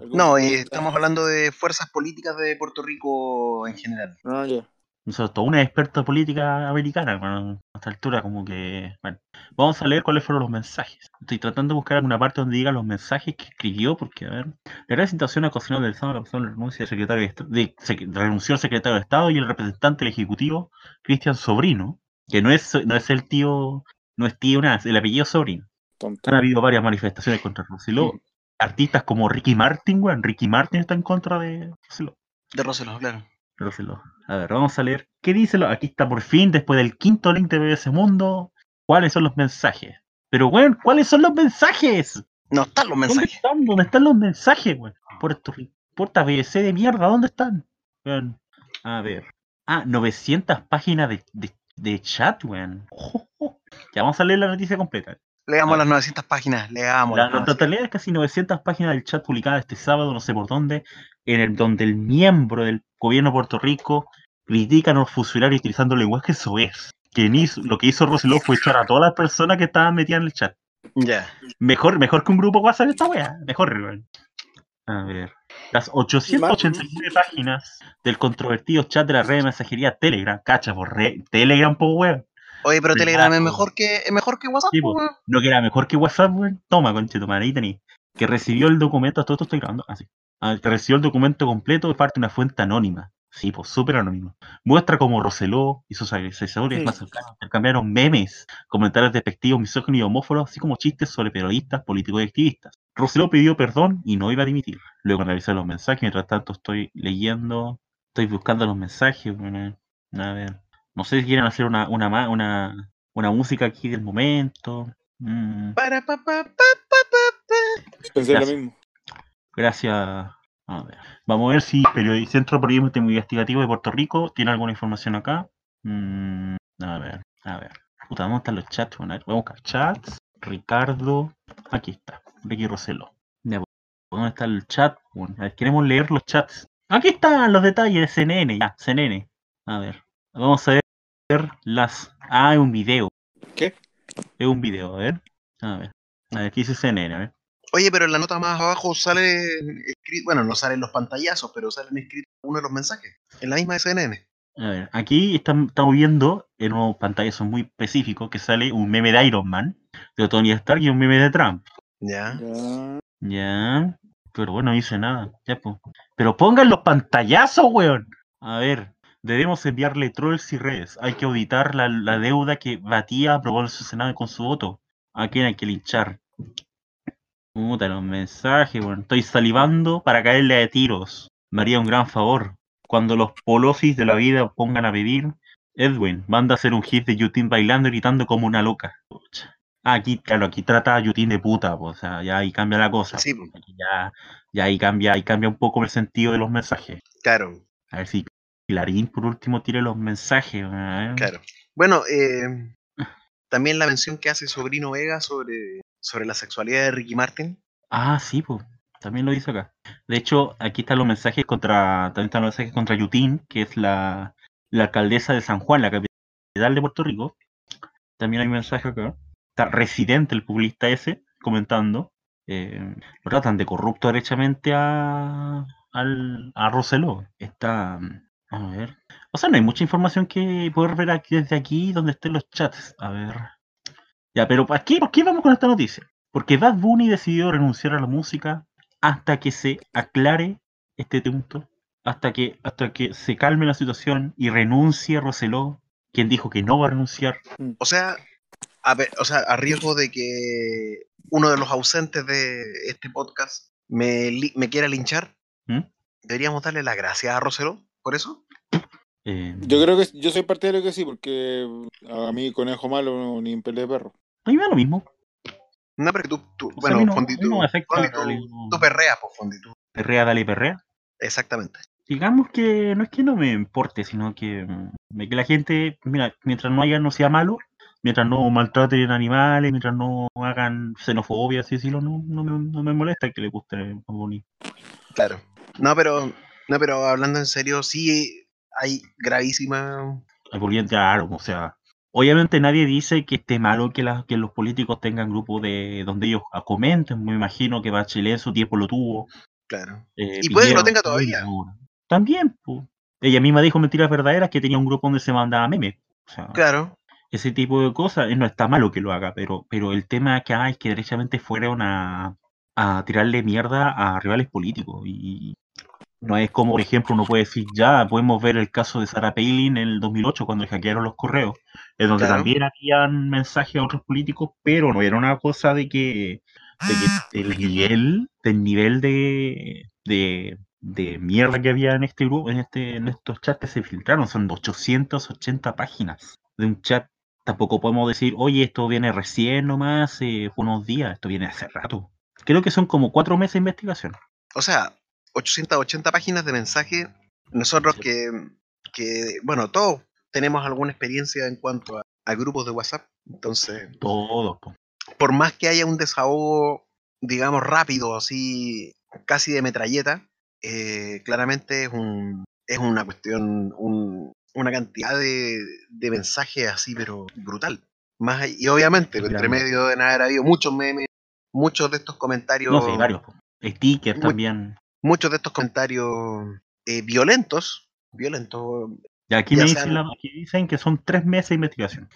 algún No, y futbolista. estamos hablando de fuerzas políticas de Puerto Rico en general. Ah, ya. Nosotros, toda una experta política americana, bueno, a esta altura como que... Bueno, vamos a leer cuáles fueron los mensajes. Estoy tratando de buscar alguna parte donde diga los mensajes que escribió, porque, a ver... La gran situación ocasional del Estado la la renuncia del secretario de, de, sec- renunció el secretario de Estado y el representante del Ejecutivo, Cristian Sobrino, que no es, no es el tío, no es tío, nada, es el apellido Sobrino. Tonto. Han habido varias manifestaciones contra Rosselló. Artistas como Ricky Martin, weón, Ricky Martin está en contra de Rosselló. De Roseló, claro. A ver, vamos a leer. ¿Qué dice? lo- Aquí está por fin, después del quinto link de BBC Mundo. ¿Cuáles son los mensajes? Pero, weón, ¿cuáles son los mensajes? No están los ¿Dónde mensajes. están? ¿Dónde están los mensajes, weón? Puerto Rico. Puerta BBC de mierda, ¿dónde están? Weón, a ver. Ah, 900 páginas de, de, de chat, weón. Ya vamos a leer la noticia completa. Leamos Ah. las 900 páginas, leamos. La, las la 900. totalidad es casi 900 páginas del chat publicada este sábado, no sé por dónde, en el donde el miembro del gobierno de Puerto Rico critica a los funcionarios utilizando lenguaje soez. Quien hizo, lo que hizo Roseló fue echar a todas las personas que estaban metidas en el chat. Ya. Mejor, mejor que un grupo WhatsApp esta wea. Mejor, weón. A ver. Las 889 páginas del controvertido chat de la red de mensajería Telegram. Cacha, por re- Telegram, po weón. Oye, pero Telegram es mejor que, es mejor que WhatsApp, Sí, po, po. weón. No que era mejor que WhatsApp, weón. Toma, conche tu madre, ahí tení. Que recibió el documento, todo esto estoy grabando, así. que recibió el documento completo de parte de una fuente anónima. Sí, pues súper anónima. Muestra como Roseló y sus asesores más cercanos intercambiaron memes, comentarios despectivos, misóginos y homófobos, así como chistes sobre periodistas, políticos y activistas. Roseló pidió perdón y no iba a dimitir. Luego analizar los mensajes, mientras tanto estoy leyendo, estoy buscando los mensajes. bueno, a ver, no sé si quieren hacer una, una, una, una música aquí del momento. Mm, Para, pa, pa, pa, pa, pa, pa. Pensé lo Gracias. mismo. gracias. A ver. Vamos a ver si Periodi- Centro de Periodismo Investigativo de Puerto Rico tiene alguna información acá. Mm, a ver, a ver. Puta, ¿dónde están los chats? Bueno, a ver, voy a buscar chats. Ricardo. Aquí está. Ricky Roseló. Ya, pues, ¿Dónde está el chat? Bueno, a ver, queremos leer los chats. Aquí están los detalles de CNN. Ya, CNN. A ver. Vamos a ver las. Ah, es un video. ¿Qué? Es un video, a ver. A ver. A ver, ¿qué dice CNN? A ver. Oye, pero en la nota más abajo sale escrito, bueno, no salen los pantallazos, pero salen escritos uno de los mensajes. En la misma de CNN. A ver, aquí están- estamos viendo en unos pantallazos muy específicos que sale un meme de Iron Man, de Tony Stark y un meme de Trump. Ya. Ya. Ya. Pero bueno, no dice nada. Ya, pues. Pero pongan los pantallazos, weón. A ver, debemos enviarle trolls y redes. Hay que auditar la, la deuda que Batía aprobó en su Senado con su voto. ¿A quién hay que linchar? Puta, los mensajes, weón. Estoy salivando para caerle a tiros. Me haría un gran favor. Cuando los polosis de la vida pongan a pedir, Edwin, manda a hacer un hit de Yutin bailando y gritando como una loca. Ah, aquí, claro, aquí trata a Yutin de puta, pues, o sea, ya ahí cambia la cosa. Sí. Aquí ya, ya ahí cambia, ahí cambia un poco el sentido de los mensajes. Claro, A ver si Clarín por último tire los mensajes. claro. Bueno, eh, también la mención que hace Sobrino Vega sobre, sobre la sexualidad de Ricky Martin. Ah, sí, pues. También lo dice acá. De hecho, aquí están los mensajes contra. También están los mensajes contra Yutin, que es la, la alcaldesa de San Juan, la capital de Puerto Rico. También hay un mensaje acá. Está residente el publicista ese, comentando. eh, lo tratan de corrupto derechamente a, al, a Roseló. Está. A ver. O sea, no hay mucha información que poder ver aquí desde aquí donde estén los chats. A ver. Ya, pero ¿por qué, ¿por qué vamos con esta noticia? Porque Bad Bunny decidió renunciar a la música hasta que se aclare este punto, hasta que, hasta que se calme la situación y renuncie Roseló, quien dijo que no va a renunciar. O sea, a ver, o sea, a riesgo de que uno de los ausentes de este podcast me, quiera linchar, ¿Mm? deberíamos darle las gracias a Rosero por eso. Eh, Yo creo que yo soy partidario que sí, porque a mí conejo malo ni en pelea de perro. a mí me da lo mismo. No, pero que tú, tú- O sea, a bueno, mí no- Fondi, a tú, no afecta, Fondi, tú, no. tú perreas, pues, Fondi, tú. Perrea, dale perrea. Exactamente. Digamos que no es que no me importe, sino que, mm, que la gente, mira, mientras no haya, no sea malo, mientras no maltraten animales, mientras no hagan xenofobia, así decirlo, no, no, me, no me molesta que le guste Bad Bunny. Claro. No, pero, no, pero hablando en serio, sí hay gravísima. Claro, o sea, obviamente nadie dice que esté malo que, la- que los políticos tengan grupos de donde ellos ah, comenten, me imagino que Bachelet en su tiempo lo tuvo. Claro. eh, Y puede que lo tenga todavía. También, pues. Ella misma dijo mentiras verdaderas que tenía un grupo donde se mandaba memes. O sea, Claro. ese tipo de cosas, eh, no está malo que lo haga, pero, pero el tema acá es que derechamente fueron a, a tirarle mierda a rivales políticos. Y no es como, por ejemplo, uno puede decir, ya, podemos ver el caso de Sarah Palin en el 2008 cuando le hackearon los correos, en donde Claro. también habían mensajes a otros políticos, pero no era una cosa de que, de que el nivel, del nivel de, de, de mierda que había en este grupo, en este, en estos chats que se filtraron, son 880 páginas de un chat. Tampoco podemos decir, oye, esto viene recién nomás, eh, fue unos días, esto viene hace rato. Creo que son como cuatro meses de investigación. O sea, 880 páginas de mensaje. Nosotros que, que, bueno, todos tenemos alguna experiencia en cuanto a, a grupos de WhatsApp. Entonces, Todos, po. por más que haya un desahogo, digamos, rápido, así, casi de metralleta, eh, claramente es, un, es una cuestión, un- una cantidad de, de mensajes así, pero brutal. Más, y obviamente, entre medio de haber habido muchos memes, muchos de estos comentarios, No, sí, varios. Stickers también. Muchos de estos comentarios eh, violentos, violentos, Y aquí me dicen, la- aquí dicen que son tres meses de investigación.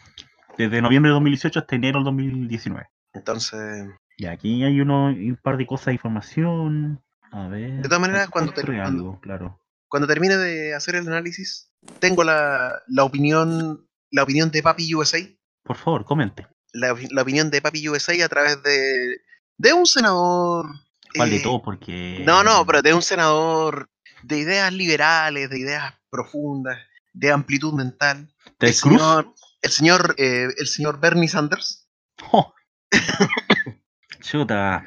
Desde noviembre de 2018 hasta enero del 2019. entonces, Y aquí hay uno, un par de cosas de información. A ver. De todas maneras, cuando te- cuando- claro. cuando termine de hacer el análisis, tengo la, la opinión, la opinión de Papi USA, Por favor, comente. la, la opinión de Papi USA a través de, de un senador. ¿Cuál de eh? Porque. No, no, pero de un senador de ideas liberales, de ideas profundas, de amplitud mental. ¿Ted el Cruz? señor, el señor, eh, el señor Bernie Sanders. Oh. Chuta.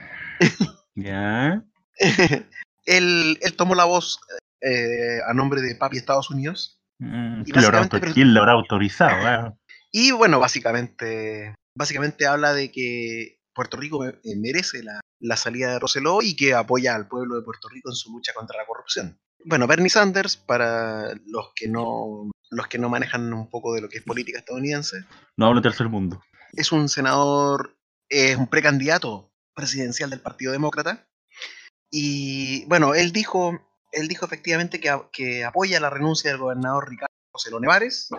ya. él, él tomó la voz eh, a nombre de Papi Estados Unidos. Mm, Y ¿Quién lo habrá básicamente, autor- pero- quién lo habrá autorizado? ah? Y bueno, básicamente, básicamente habla de que Puerto Rico me- eh, merece la, la salida de Roseló y que apoya al pueblo de Puerto Rico en su lucha contra la corrupción. Bueno, Bernie Sanders, para los que no, los que no manejan un poco de lo que es política estadounidense, No hablo de tercer mundo. es un senador, es un precandidato presidencial del Partido Demócrata. Y bueno, él dijo, él dijo efectivamente que, que apoya la renuncia del gobernador Ricardo Roseló Nevares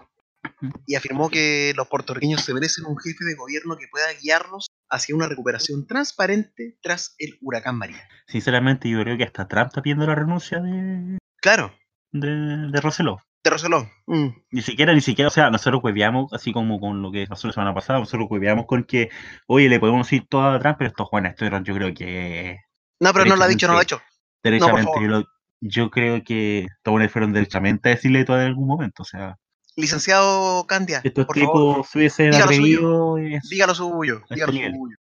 y afirmó que los puertorriqueños se merecen un jefe de gobierno que pueda guiarlos hacia una recuperación transparente tras el huracán María. Sinceramente, yo creo que hasta Trump está pidiendo la renuncia de, Claro, de, de de Roseló. Mm. Ni siquiera, ni siquiera, o sea, nosotros hueveamos, así como con lo que pasó la semana pasada, nosotros hueveamos con que, oye, le podemos decir todo a Trump, pero estos Juan Esteban, yo creo que No, pero no lo ha dicho, no lo ha hecho. derechamente, favor. yo, lo- yo creo que todos fueron derechamente a decirle todo en algún momento, o sea, Licenciado Candia, estos por favor, tipos se hubiesen diga lo atrevido, es suyo. este Diga lo nivel. suyo.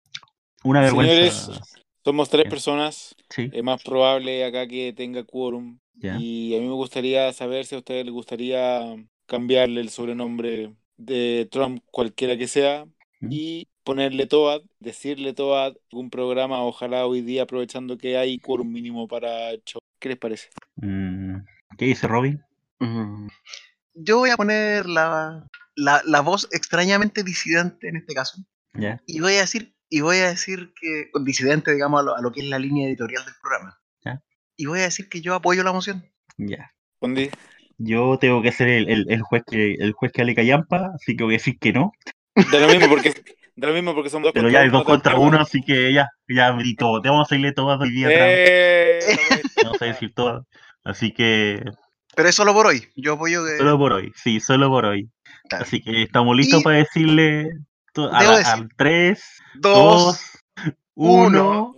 una vergüenza. Señores, Somos tres personas. Sí, Es más probable acá que tenga quórum. Y a mí me gustaría saber si a ustedes les gustaría cambiarle el sobrenombre de Trump, cualquiera que sea, Mm. y ponerle Toad, decirle Toad, algún programa, ojalá hoy día aprovechando que hay quórum mínimo para show. ¿Qué les parece? Mm, ¿Qué dice Robin? Mm. Yo voy a poner la, la, la voz extrañamente disidente en este caso. Ya, Y voy a decir, y voy a decir que, disidente, digamos, a lo, a lo que es la línea editorial del programa. Ya. Y voy a decir que yo apoyo la moción. ya. Condi? Yo tengo que ser el, el, el juez que el juez que ale callampa, así que voy a decir que no. Da lo mismo porque, da lo mismo porque son dos Pero contra ya hay uno, dos contra tampoco. uno, así que ya, ya todo. Te vamos a irle todo hoy día atrás. ¡Eh! Vamos a decir todo. Así que Pero es solo por hoy. Yo apoyo que. solo por hoy, sí, solo por hoy. Claro. Así que estamos listos Y- para decirle a Debo decir, al 3, Dos. 2, 1.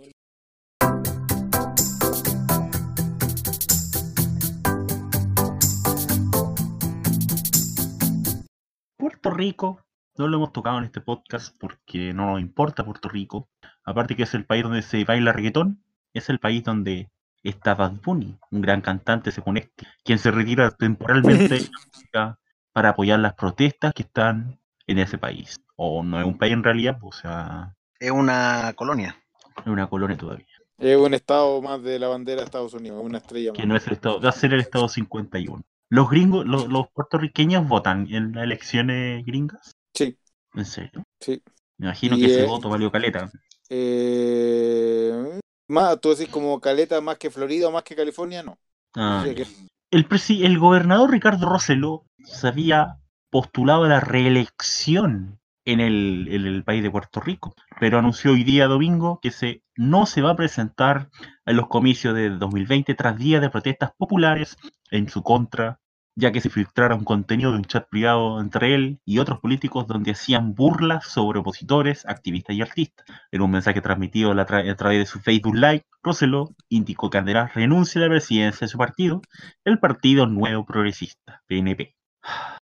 Puerto Rico, no lo hemos tocado en este podcast porque no nos importa Puerto Rico. Aparte que es el país donde se baila reggaetón, es el país donde está Bad Bunny, un gran cantante según este, quien se retira temporalmente de la música para apoyar las protestas que están en ese país. O no es un país en realidad, pues, o sea, Es una colonia. es una colonia todavía. Es un estado más de la bandera de Estados Unidos, una estrella Que más. no es el estado, va a ser el estado 51. Los gringos, los, los puertorriqueños votan en las elecciones gringas. Sí, ¿En serio? sí. Me imagino Y, que ese voto valió caleta. Eh, más, tú decís como Caleta más que Florida más que California, no. Ah, que- el, presi- el gobernador Ricardo Rosselló se había postulado a la reelección en el, en el país de Puerto Rico, pero anunció hoy día domingo que se, no se va a presentar en los comicios de 2020 tras días de protestas populares en su contra, ya que se filtrara un contenido de un chat privado entre él y otros políticos donde hacían burlas sobre opositores, activistas y artistas. En un mensaje transmitido a, la tra- a través de su Facebook Live, Rosselló indicó que Andrés renuncia a la presidencia de su partido, el Partido Nuevo Progresista, PNP.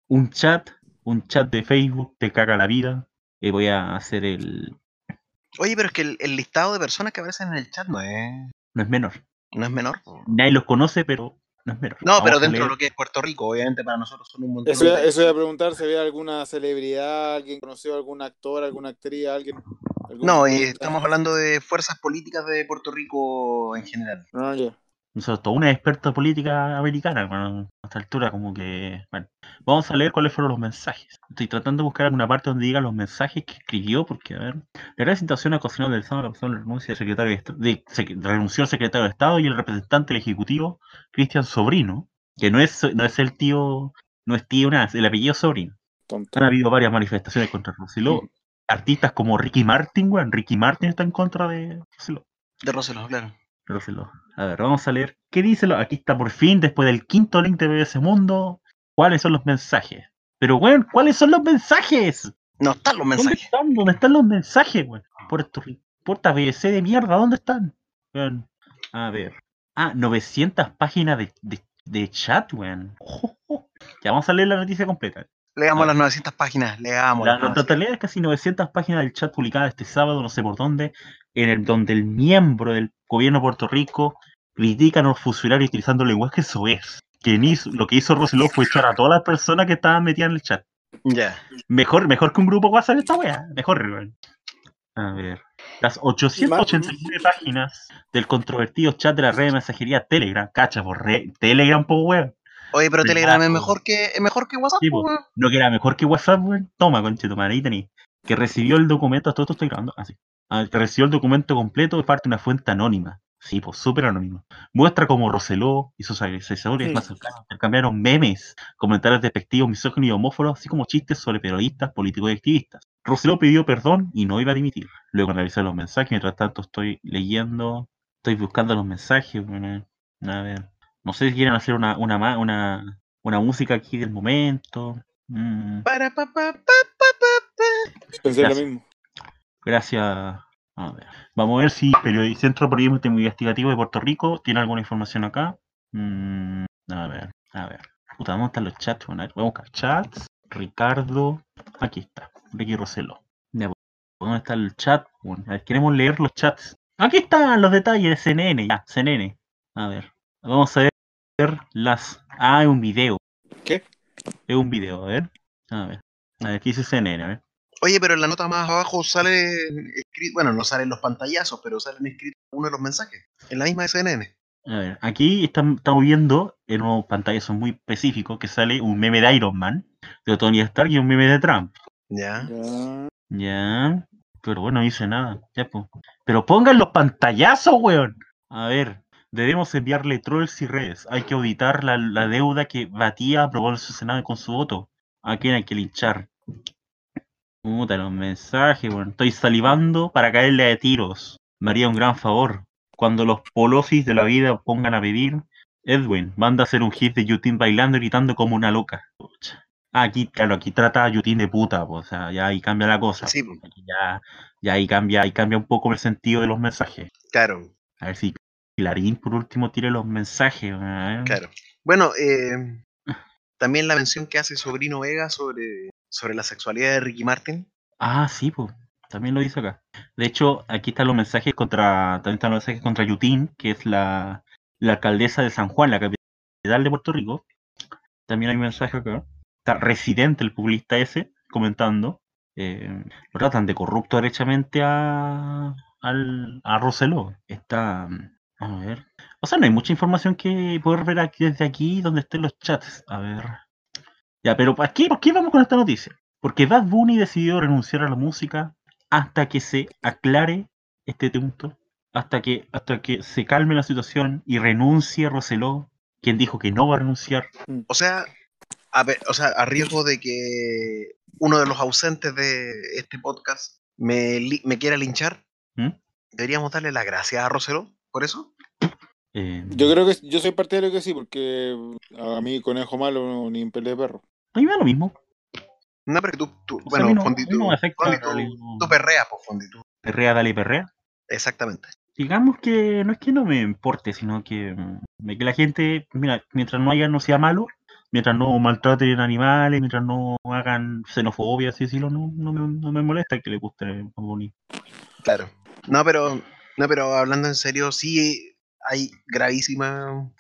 Un chat, un chat de Facebook te caga la vida. Y voy a hacer el... Oye, pero es que el, el listado de personas que aparecen en el chat no es, No es menor. no es menor. Nadie los conoce, pero no es menor. No, Vamos pero dentro leer- de lo que es Puerto Rico, obviamente para nosotros son un montón Eso, de... eso iba a preguntar si había alguna celebridad, alguien conoció algún actor, alguna actriz, alguien. algún No, y futbolista. estamos hablando de fuerzas políticas de Puerto Rico en general. Ah, ya. Nosotros, toda una experta política americana, bueno, a esta altura como que... Bueno, vamos a leer cuáles fueron los mensajes. Estoy tratando de buscar alguna parte donde diga los mensajes que escribió, porque, a ver... La gran situación ocasional del Estado, la persona renuncia del secretario de, de, sec- renunció el secretario de Estado y el representante del Ejecutivo, Cristian Sobrino, que no es, no es el tío, no es tío nada, es el apellido Sobrino. Tonto. Han habido varias manifestaciones contra Rosselló. Artistas como Ricky Martin, weón, Ricky Martin está en contra de Rosselló. De Roseló, claro. Roseló. A ver, vamos a leer. ¿Qué dice? lo- Aquí está por fin, después del quinto link de BBC Mundo. ¿Cuáles son los mensajes? Pero, weón, ¿cuáles son los mensajes? No están los ¿Dónde mensajes. están? ¿Dónde están los mensajes, weón? Puerto Rico. Puerta BBC de mierda, ¿dónde están? Weón, a ver. Ah, 900 páginas de, de, de chat, weón. Ya vamos a leer la noticia completa. Leamos Ah. las 900 páginas, leamos. La, la 900. totalidad es casi 900 páginas del chat publicada este sábado, no sé por dónde, en el donde el miembro del gobierno de Puerto Rico critica a los funcionarios utilizando lenguaje soez. Quien hizo, lo que hizo Roseló fue echar a todas las personas que estaban metidas en el chat. Ya. Mejor, mejor que un grupo WhatsApp esta wea. Mejor. A ver. Las 889 páginas del controvertido chat de la red de mensajería Telegram. Cacha, por Telegram, po weón. Oye, pero Telegram es mejor que, es mejor que WhatsApp, Sí, po, po. weón. No que era mejor que WhatsApp, weón. Toma, conchetumare, ahí tení. Que recibió el documento, todo esto estoy grabando, así. Ah, que recibió el documento completo de parte de una fuente anónima. Sí, pues súper anónimo. Muestra cómo Roseló y sus asesores Mm. más cercanos intercambiaron memes, comentarios despectivos, misóginos y homófobos, así como chistes sobre periodistas, políticos y activistas. Roseló pidió perdón y no iba a dimitir. Luego analizar los mensajes, mientras tanto estoy leyendo, estoy buscando los mensajes. bueno, a ver, no sé si quieren hacer una, una, una, una música aquí del momento. Mm, Para, pa, pa, pa, pa, pa, pa. Pensé lo Gracias. mismo. gracias. A ver. Vamos a ver si el Centro de Periodismo Investigativo de Puerto Rico tiene alguna información acá. Mm, a ver, a ver. Puta, ¿dónde están los chats? Bueno, a ver, voy a buscar chats. Ricardo. Aquí está. Ricky Rosello. Ya, pues, ¿Dónde está el chat? Bueno, a ver, queremos leer los chats. Aquí están los detalles de CNN. Ya, CNN. A ver. Vamos a ver las. Ah, es un video. ¿Qué? Es un video, a ver. A ver. A ver, aquí dice CNN, a ver. Oye, pero en la nota más abajo sale escrito, bueno, no salen los pantallazos, pero salen escritos uno de los mensajes. En la misma de CNN. A ver, aquí estamos, estamos viendo en unos pantallazos muy específicos que sale un meme de Iron Man, de Tony Stark y un meme de Trump. Ya. Ya. Ya, pero bueno, no dice nada. Ya, pues. Pero pongan los pantallazos, weón. A ver, debemos enviarle trolls y redes. Hay que auditar la, la deuda que Batía aprobó en su Senado con su voto. ¿A quién hay que linchar? Puta, los mensajes, weón. Estoy salivando para caerle a tiros. Me haría un gran favor. Cuando los polosis de la vida pongan a pedir, Edwin, manda a hacer un hit de Yutin bailando y gritando como una loca. Ah, aquí, claro, aquí trata a Yutin de puta, pues, o sea, ya ahí cambia la cosa. Sí, ya, ya ahí cambia, ahí cambia un poco el sentido de los mensajes. Claro, A ver si Clarín por último tire los mensajes. ver. claro. Bueno, eh, también la mención que hace Sobrino Vega sobre, sobre la sexualidad de Ricky Martin. Ah, sí, pues. También lo dice acá. De hecho, aquí están los mensajes contra. También están los mensajes contra Yutín, que es la, la alcaldesa de San Juan, la capital de Puerto Rico. También hay un mensaje acá. Está residente el publicista ese, comentando. Eh, lo tratan de corrupto derechamente a, al, a Roseló. Está. A ver. O sea, no hay mucha información que poder ver aquí, desde aquí donde estén los chats. A ver. Ya, pero ¿por qué, ¿por qué vamos con esta noticia? Porque Bad Bunny decidió renunciar a la música hasta que se aclare este punto, hasta que, hasta que se calme la situación y renuncie Roseló, quien dijo que no va a renunciar. O sea, a ver, o sea, a riesgo de que uno de los ausentes de este podcast me, me quiera linchar, ¿Mm? deberíamos darle las gracias a Rosero por eso. Eh, Yo creo que yo soy partidario que sí, porque a mí conejo malo no- ni en pelea de perro. a mí me da lo mismo. No, pero tú, tú O sea, a bueno, no- Fondi, a tú, no me afecta, Fondi, tú- dale, tú perreas, pues, Fondi, tú. Perrea, dale perrea. Exactamente. Digamos que no es que no me importe, sino que, mm, que la gente, mira, mientras no haya, no sea malo, mientras no maltraten animales, mientras no hagan xenofobia, así decirlo, no, no, me, no me molesta que le guste Bad Bunny. Claro. No, pero, no, pero hablando en serio, sí hay gravísima.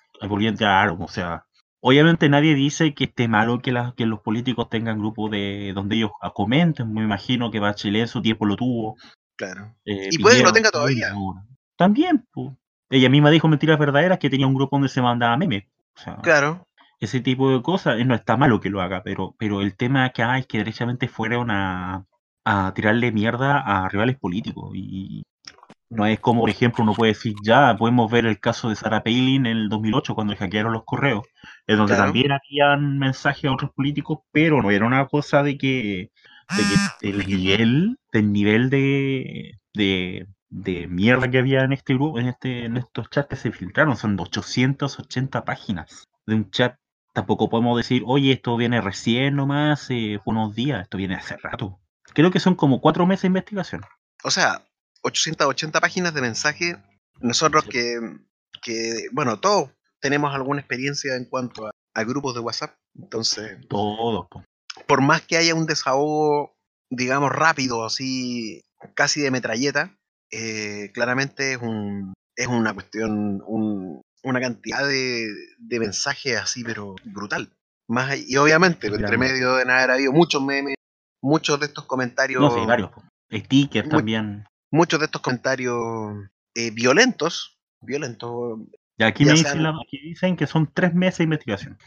Claro, o sea, obviamente nadie dice que esté malo que, la- que los políticos tengan grupos de donde ellos comenten, me imagino que Bachelet en su tiempo lo tuvo. Claro. eh, Y puede que lo tenga todavía. También, pues. Ella misma dijo mentiras verdaderas que tenía un grupo donde se mandaba memes. O sea, Claro. ese tipo de cosas, eh, no está malo que lo haga, pero, pero el tema acá es que derechamente fueron a, a tirarle mierda a rivales políticos. Y no es como, por ejemplo, uno puede decir, ya podemos ver el caso de Sarah Palin en el 2008 cuando le hackearon los correos, en donde Claro. también habían mensajes a otros políticos, pero no era una cosa de que, de que el nivel, del nivel de, de, de mierda que había en este grupo, en este, en estos chats que se filtraron, son 880 páginas de un chat. Tampoco podemos decir, oye, esto viene recién nomás, eh, unos días, esto viene hace rato. Creo que son como cuatro meses de investigación. O sea, 880 páginas de mensaje. Nosotros que, que, bueno, todos tenemos alguna experiencia en cuanto a, a grupos de WhatsApp. Entonces, Todo. po. por más que haya un desahogo, digamos, rápido, así, casi de metralleta, eh, claramente es, un, es una cuestión, un- una cantidad de, de mensajes así, pero brutal. Más, y obviamente, Grande. entre medio de haber habido muchos memes, muchos de estos comentarios, No varios. Stickers Muy- también. Muchos de estos comentarios eh, violentos, violentos, Y aquí Ya me dicen, aquí dicen que son tres meses de investigación.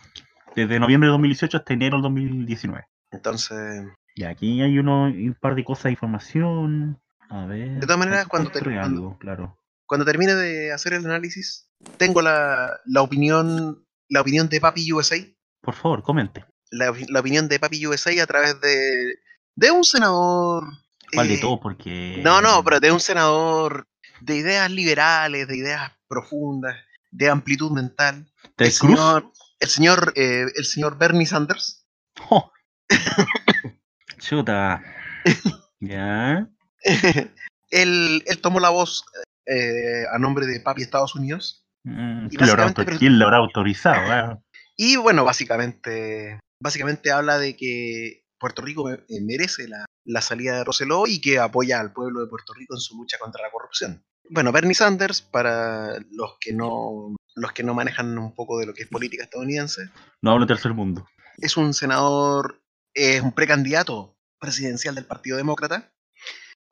Desde noviembre de 2018 hasta enero del 2019. entonces, Y aquí hay uno, un par de cosas de información. A ver. De todas maneras, cuando te- cuando- claro. cuando termine de hacer el análisis, tengo la, la opinión la opinión de Papi USA. Por favor, comente. La, la opinión de Papi USA a través de, de un senador. ¿Cuál de eh, todo? Porque. No, no, pero de un senador de ideas liberales, de ideas profundas, de amplitud mental. ¿Ted el Cruz? señor, el señor, eh, el señor Bernie Sanders. Oh. Chuta. ya. él, él tomó la voz eh, a nombre de Papi Estados Unidos. Mm, Y ¿Quién lo habrá quién lo autorizado? Y bueno, básicamente, básicamente habla de que Puerto Rico eh, merece la, la salida de Roseló y que apoya al pueblo de Puerto Rico en su lucha contra la corrupción. Bueno, Bernie Sanders, para los que no, los que no manejan un poco de lo que es política estadounidense, No hablo de tercer mundo. es un senador, es un precandidato presidencial del Partido Demócrata.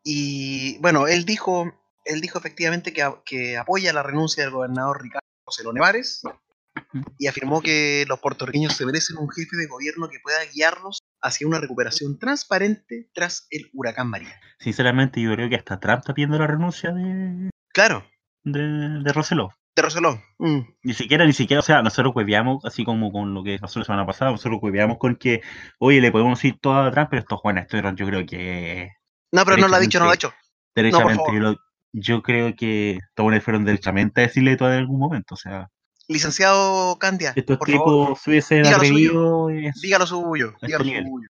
Y bueno, él dijo, él dijo efectivamente que, que apoya la renuncia del gobernador Ricardo Rosselló Nevares y afirmó que los puertorriqueños se merecen un jefe de gobierno que pueda guiarlos hacia una recuperación transparente tras el huracán María. Sinceramente, yo creo que hasta Trump está pidiendo la renuncia de, Claro, de, de Rosselló. de Rosselló. mm, Ni siquiera, ni siquiera, o sea, nosotros hueveamos, así como con lo que pasó la semana pasada, nosotros hueveamos con que, oye, le podemos decir todo a Trump, pero esto, Juan, esto yo creo que No, pero no lo ha dicho, no lo ha dicho. derechamente, yo, lo- yo creo que todos fueron derechamente a decirle todo en algún momento, o sea, Licenciado Candia, estos por favor, tipos se hubiesen diga lo atrevido, es dígalo suyo, dígalo suyo.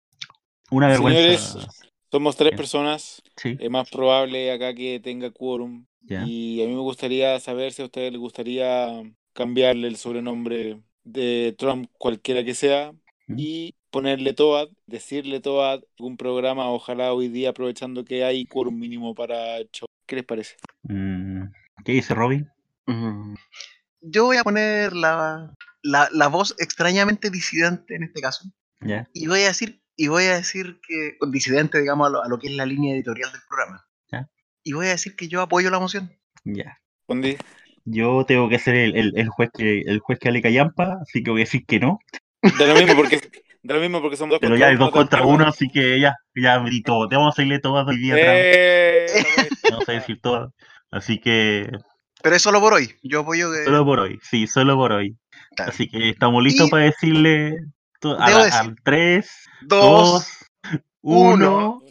una vergüenza. Señores, Somos tres personas. Sí, Es más probable acá que tenga quórum. ya. Y a mí me gustaría saber si a ustedes les gustaría cambiarle el sobrenombre de Trump, cualquiera que sea, Mm. y ponerle Toad, decirle Toad, algún programa, ojalá hoy día, aprovechando que hay quórum mínimo para el show. ¿Qué les parece? Mm, ¿Qué dice Robin? Mm. Yo voy a poner la, la, la voz extrañamente disidente en este caso. Ya. Y voy a decir, y voy a decir que, disidente, digamos, a lo, a lo que es la línea editorial del programa. Ya. Y voy a decir que yo apoyo la moción. Ya. Pondi, Yo tengo que ser el, el, el juez que el juez que ale callampa, así que voy a decir que no. Da lo mismo porque, da lo mismo porque somos dos Pero ya hay dos uno, contra tampoco- uno, así que ya, ya todo. Te vamos a seguirle todo hoy día. ¡Eh! Vamos a decir todo. Así que Pero es solo por hoy. Yo apoyo que. solo por hoy, sí, solo por hoy. Claro. Así que estamos listos Y- para decirle a la- decir- al 3, Dos. 2, 1.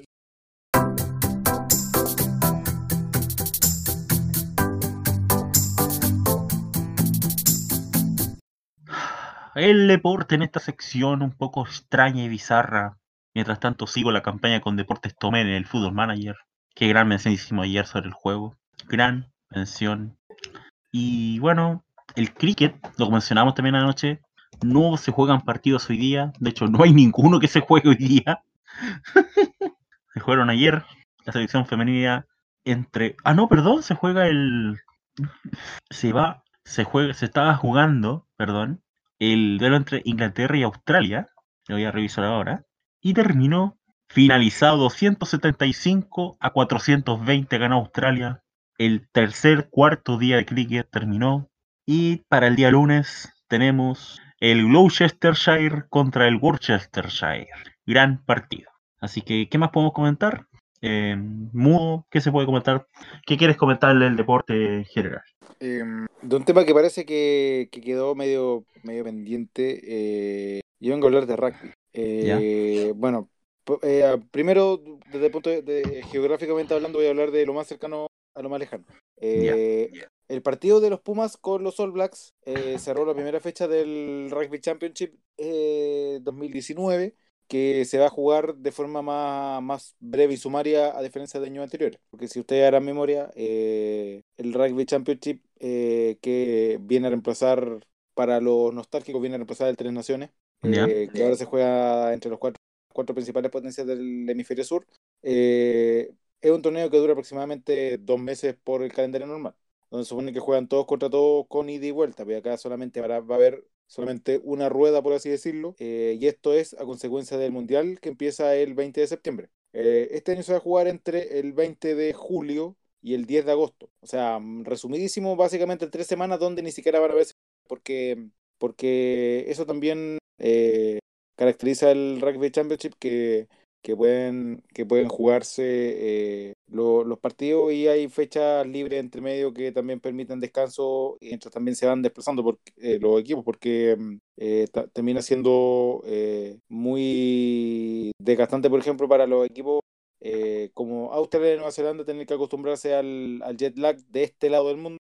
El deporte en esta sección un poco extraña y bizarra. Mientras tanto sigo la campaña con Deportes Tomé en el Fútbol Manager. Qué gran mención hicimos ayer sobre el juego. Gran mención. Y bueno, el cricket, lo mencionamos también anoche, no se juegan partidos hoy día. De hecho, no hay ninguno que se juegue hoy día. se jugaron ayer la selección femenina entre... Ah, no, perdón, se juega el... Se va, se juega, se estaba jugando, perdón, el duelo entre Inglaterra y Australia. Lo voy a revisar ahora. Y terminó finalizado 275 a 420 ganó Australia. El tercer cuarto día de cricket terminó. Y para el día lunes tenemos el Gloucestershire contra el Worcestershire. Gran partido. Así que, ¿qué más podemos comentar? Eh, Mudo, ¿qué se puede comentar? ¿Qué quieres comentarle del deporte en general? Em, de un tema que parece que, que quedó medio, medio pendiente, eh, yo vengo a hablar de rugby. Eh, Bueno, eh, primero, desde el punto de, de- geográficamente hablando, voy a hablar de lo más cercano a lo más lejano. Eh, El partido de los Pumas con los All Blacks eh, cerró la primera fecha del Rugby Championship eh, 2019 que se va a jugar de forma más, más breve y sumaria a diferencia de años anteriores. Porque si ustedes harán memoria, eh, el Rugby Championship eh, que viene a reemplazar, para los nostálgicos, viene a reemplazar el Tres Naciones, eh, que ahora se juega entre los cuatro, cuatro principales potencias del hemisferio sur. eh, es un torneo que dura aproximadamente dos meses por el calendario normal donde se supone que juegan todos contra todos con ida y vuelta, pero acá solamente va a haber solamente una rueda, por así decirlo, eh, y esto es a consecuencia del Mundial que empieza el 20 de septiembre. Eh, este año se va a jugar entre el 20 de julio y el 10 de agosto. O sea, resumidísimo, básicamente tres semanas donde ni siquiera van a verse, porque, porque eso también eh, caracteriza el Rugby Championship, que que pueden, que pueden jugarse eh, los partidos y hay fechas libres entre medio que también permiten descanso mientras también se van desplazando por, eh, los equipos porque mm, eh, termina siendo muy desgastante, por ejemplo, para los equipos como Australia y Nueva Zelanda tener que acostumbrarse al, al jet lag de este lado del mundo,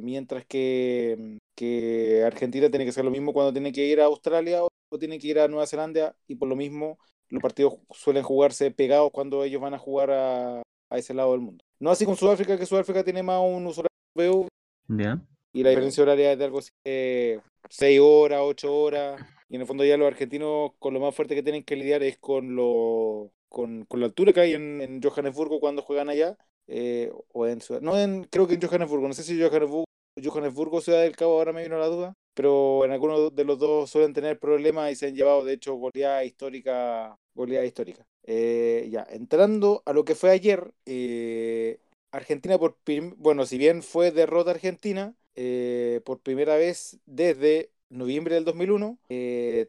mientras que, mm, que Argentina tiene que hacer lo mismo cuando tiene que ir a Australia o tiene que ir a Nueva Zelanda y por lo mismo los partidos suelen jugarse pegados cuando ellos van a jugar a, ese lado del mundo. No así con Sudáfrica, que Sudáfrica tiene más un uso europeo. Y la diferencia horaria es de algo así, 6 horas, 8 horas. Y en el fondo ya los argentinos con lo más fuerte que tienen que lidiar es con lo con, la altura que hay en, Johannesburgo cuando juegan allá. Eh, o en no en, creo que en Johannesburgo, no sé si Johannesburgo, Johannesburgo Ciudad del Cabo, ahora me vino la duda, pero en algunos de los dos suelen tener problemas y se han llevado, de hecho, goleada histórica. Goleada histórica. Eh, ya, entrando a lo que fue ayer, eh, Argentina, por bueno, si bien fue derrota Argentina, eh, por primera vez desde noviembre del 2001,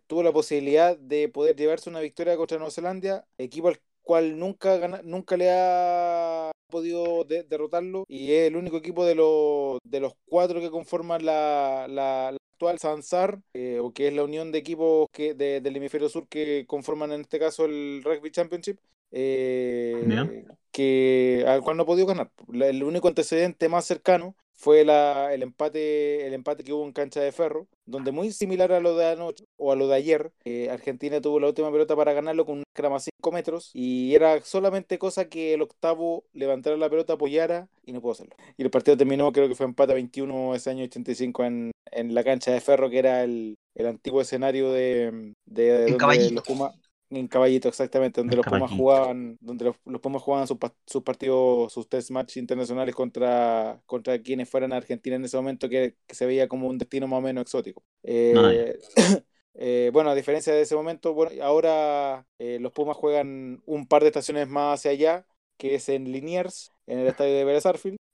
tuvo la posibilidad de poder llevarse una victoria contra Nueva Zelanda, equipo al cual nunca, nunca le ha podido derrotarlo y es el único equipo de, los de los cuatro que conforman la, actual Sansar, eh, o que es la unión de equipos que, del hemisferio sur que conforman en este caso el Rugby Championship, eh, que, al cual no ha podido ganar. el único antecedente más cercano fue la, el, empate, el empate que hubo en cancha de ferro, donde muy similar a lo de anoche o a lo de ayer, eh, Argentina tuvo la última pelota para ganarlo con un crama 5 metros y era solamente cosa que el octavo levantara la pelota, apoyara y no pudo hacerlo. Y el partido terminó, creo que fue empate a 21 ese año 85 en, en la cancha de ferro, que era el, el antiguo escenario de, de, los Pumas en Caballito, exactamente, donde los Pumas jugaban, donde los, los Pumas jugaban sus, sus, partidos, sus test match internacionales contra, contra quienes fueran a Argentina en ese momento, que, se veía como un destino más o menos exótico. Eh, eh, bueno, a diferencia de ese momento, bueno, ahora eh, los Pumas juegan un par de estaciones más hacia allá, que es en Liniers, en el estadio de Vélez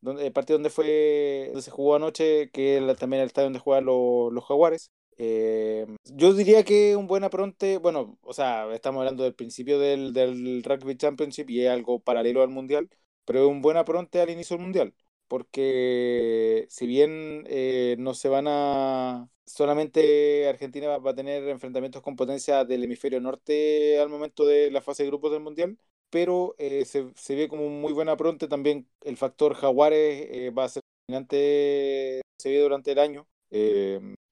donde, el partido donde fue donde se jugó anoche, que es también el estadio donde juegan los, los Jaguares. Eh, yo diría que un buen apronte, bueno, o sea, estamos hablando del principio del, del Rugby Championship y es algo paralelo al Mundial, pero un buen apronte al inicio del Mundial, porque si bien eh, no se van a... Solamente Argentina va, a tener enfrentamientos con potencia del hemisferio norte al momento de la fase de grupos del Mundial, pero eh, se, se, ve como un muy buen apronte también el factor Jaguares va a ser dominante se ve durante el año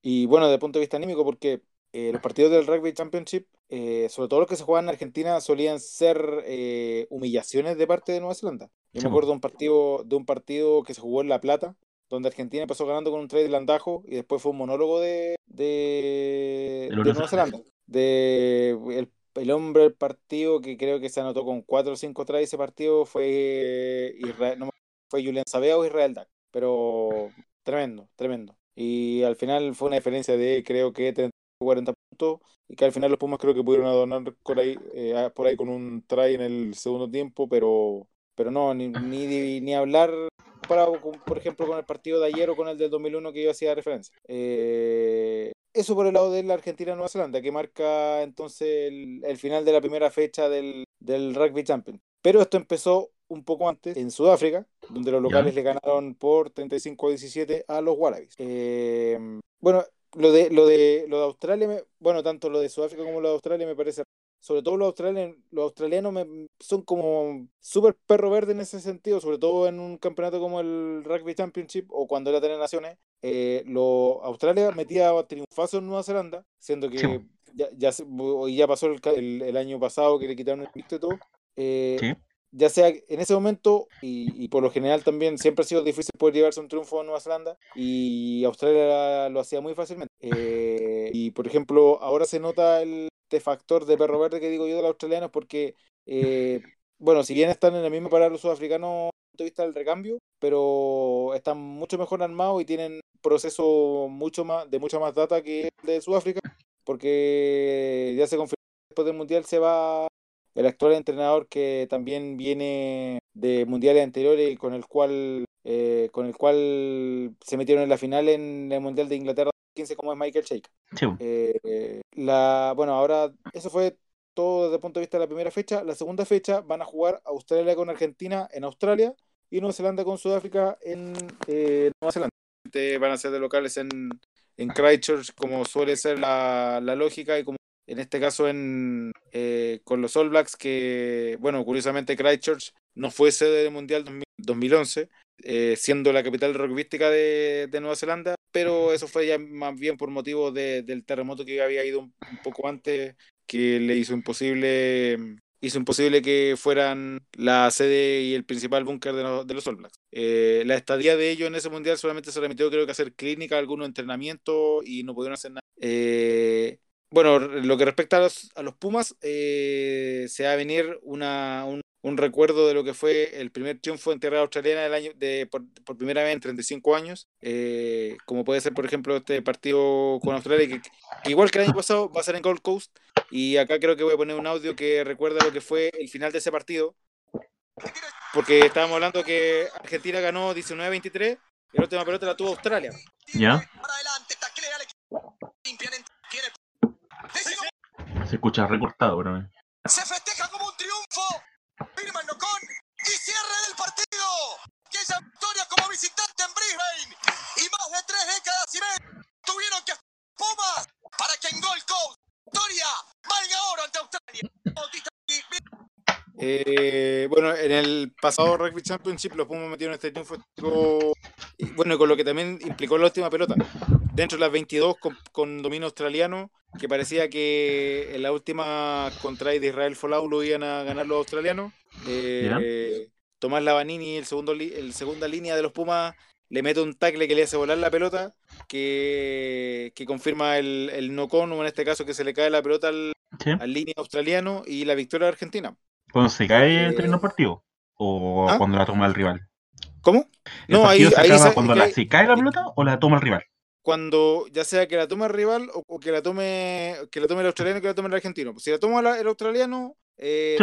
y bueno, desde el punto de vista anímico, porque eh, los partidos del Rugby Championship, eh, sobre todo los que se jugaban en Argentina, solían ser eh, humillaciones de parte de Nueva Zelanda. Yo me acuerdo de un, partido, de un partido que se jugó en La Plata, donde Argentina pasó ganando con un trade de landajo y después fue un monólogo de, de, Nueva Zelanda. De el, hombre del partido que creo que se anotó con 4 o 5 trades ese partido fue Israel, no, fue Julian Sabea o Israel Dac. Pero tremendo, tremendo. Y al final fue una diferencia de creo que 30 40 puntos y que al final los Pumas creo que pudieron adornar por ahí, eh, por ahí con un try en el segundo tiempo, pero, pero no, ni, ni, ni hablar para, por ejemplo, con el partido de ayer o con el del 2001 que yo hacía referencia. Eh, eso por el lado de la Argentina-Nueva Zelanda, que marca entonces el, el, final de la primera fecha del, del Rugby Champion. Pero esto empezó un poco antes en Sudáfrica, donde los locales le ganaron por 35 a 17 a los Wallabies. Eh, bueno, lo de, lo de, lo de Australia, bueno, tanto lo de Sudáfrica como lo de Australia me parece, sobre todo los australianos, los australianos son como súper perro verde en ese sentido, sobre todo en un campeonato como el Rugby Championship o cuando era Tener Naciones. Eh, lo, Australia metía triunfazo en Nueva Zelanda, siendo que ya, ya, ya, pasó el, el, año pasado que le quitaron el visto y todo. Eh, ya sea en ese momento y, por lo general también siempre ha sido difícil poder llevarse un triunfo en Nueva Zelanda y Australia lo hacía muy fácilmente. Eh, y por ejemplo, ahora se nota el este factor de perro verde que digo yo de los australianos porque, eh, bueno, si bien están en el mismo para los sudafricanos punto de vista del recambio, pero están mucho mejor armados y tienen proceso mucho más de mucha más data que el de Sudáfrica, porque ya se confirmó después del mundial se va el actual entrenador que también viene de mundiales anteriores y con el cual eh, con el cual se metieron en la final en el mundial de Inglaterra 15 como es Michael Shake. Eh, la, bueno, ahora eso fue todo desde el punto de vista de la primera fecha. La segunda fecha van a jugar Australia con Argentina en Australia y Nueva Zelanda con Sudáfrica en eh, Nueva Zelanda. Van a ser de locales en, en Christchurch, como suele ser la, la lógica, y como en este caso en, eh, con los All Blacks, que, bueno, curiosamente Christchurch no fue sede del Mundial 2011, eh, siendo la capital rugbyística de, de, Nueva Zelanda, pero eso fue ya más bien por motivo de, del terremoto que había ido un, un poco antes, que le hizo imposible hizo imposible que fueran la sede y el principal búnker de, los, de los All Blacks. Eh, la estadía de ellos en ese mundial solamente se remitió, creo que a hacer clínica, algunos entrenamientos y no pudieron hacer nada. Eh, bueno, lo que respecta a los, a los Pumas, eh, se va a venir una, un, un, recuerdo de lo que fue el primer triunfo en tierra australiana del año de, por, por primera vez en 35 años, eh, como puede ser, por ejemplo, este partido con Australia, que, que, igual que el año pasado va a ser en Gold Coast, y acá creo que voy a poner un audio que recuerda lo que fue el final de ese partido, porque estábamos hablando que Argentina ganó 19-23, y la última pelota la tuvo Australia. ¿Ya? Se escucha recortado, bro. Se festeja como un triunfo. Firma el Nocón y cierre del partido. Aquella victoria como visitante en Brisbane. Y más de tres décadas y media tuvieron que Pumas para que en Gold Coast victoria valga oro ante Australia. Eh, bueno, en el pasado Rugby Championship los Pumas metieron este triunfo. Y bueno, con lo que también implicó la última pelota. Dentro de las 22 con, con dominio australiano, que parecía que en la última contra de Israel Folau lo iban a ganar los australianos. Eh, Tomás Lavanini, el segundo el segunda línea de los Pumas, le mete un tackle que le hace volar la pelota, que, que confirma el, el no con, o en este caso que se le cae la pelota al, ¿Sí? al línea australiano y la victoria de Argentina. ¿Cuando se cae el término partido? ¿O ¿Ah? cuando la toma el rival? ¿Cómo? ¿El No, ahí, se ahí se- cuando la, se cae la pelota o la toma el rival? Cuando ya sea que la tome el rival o, o que la tome que la tome el australiano o que la tome el argentino. Si la toma la- el australiano, eh,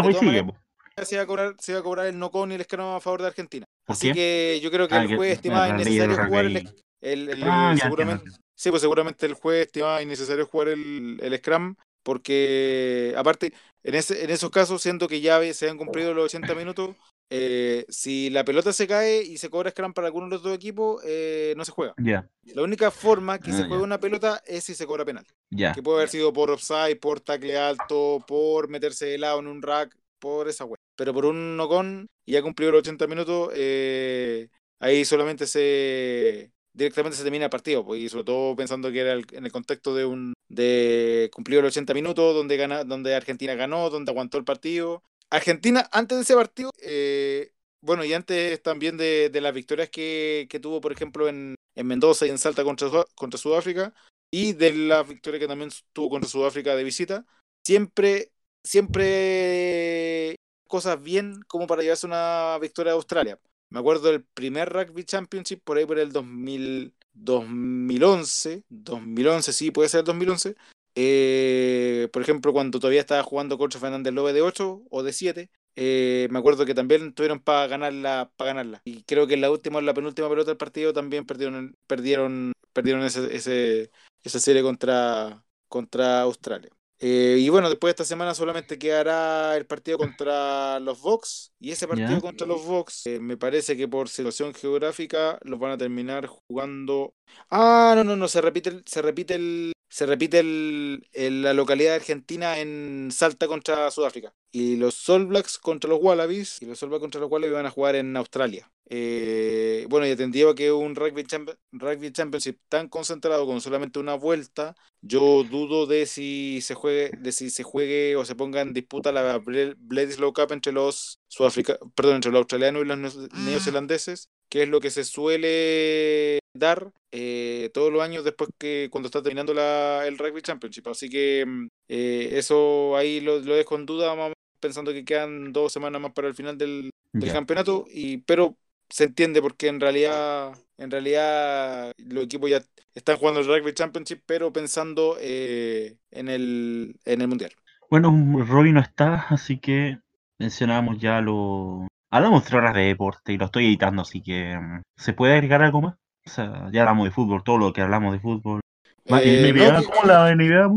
Se se va a cobrar, se va a cobrar el no con y el escano a favor de Argentina. ¿Por Así qué? que yo creo que Ah, el juez estimaba innecesario jugar el, el- el- Ah, ya seguramente, entiendo. sí, pues seguramente el juez estimaba innecesario jugar el, el scrum porque aparte en ese, en esos casos siento que ya se han cumplido los 80 minutos. Eh, si la pelota se cae y se cobra scrum para alguno de los dos equipos, eh, no se juega. Ya, La única forma que Ah, se ya. juega una pelota es si se cobra penal. ya. Que puede haber sido por offside, por tackle alto, por meterse de lado en un rack, por esa wea. Pero por un no con, y ya cumplió los 80 minutos, eh, ahí solamente se. directamente se termina el partido. Pues, y sobre todo pensando que era el- en el contexto de un. de cumplir los 80 minutos, donde, gana, donde Argentina ganó, donde aguantó el partido. Argentina, antes de ese partido, eh, bueno, y antes también de, de las victorias que, que tuvo, por ejemplo, en, en Mendoza y en Salta contra, contra Sudáfrica, y de la victoria que también tuvo contra Sudáfrica de visita, siempre, siempre cosas bien como para llevarse una victoria a Australia. Me acuerdo del primer Rugby Championship por ahí por el 2000, 2011, 2011, sí, puede ser el 2011. Eh, por ejemplo, cuando todavía estaba jugando contra Fernández Lobe de 8 o de 7, eh, me acuerdo que también tuvieron para ganarla, para ganarla. Y creo que en la última, la penúltima pelota del partido también perdieron, perdieron, perdieron ese, ese, esa serie contra, contra Australia. Eh, y bueno, después de esta semana solamente quedará el partido contra los Vox. Y ese partido contra los Vox, eh, me parece que por situación geográfica los van a terminar jugando. Ah, no, no, no, se repite el, se repite el, se repite el, el- la localidad Argentina en Salta contra Sudáfrica. Y los All Blacks contra los Wallabies. Y los All Blacks contra los Wallabies van a jugar en Australia. Eh, bueno, y atendido a que un rugby, champ- rugby Championship tan concentrado con solamente una vuelta, yo dudo de si se juegue, de si se juegue o se ponga en disputa la Ble- Bledisloe Cup entre los Sudáfrica, perdón, entre los australianos y los neo- neozelandeses, que es lo que se suele dar eh, todos los años después que cuando está terminando la, el Rugby Championship. Así que mm, eh, eso ahí lo, lo dejo en duda, más pensando que quedan dos semanas más para el final del, del campeonato, y pero se entiende porque en realidad, en realidad los equipos ya están jugando el Rugby Championship, pero pensando eh, en el en el mundial. Bueno, Roy no está, así que mencionamos ya lo. Hablamos tres horas de deporte y lo estoy editando, así que. mm, ¿Se puede agregar algo más? O sea, ya hablamos de fútbol, todo lo que hablamos de fútbol. Eh, NBA, no, ¿Cómo la NBA?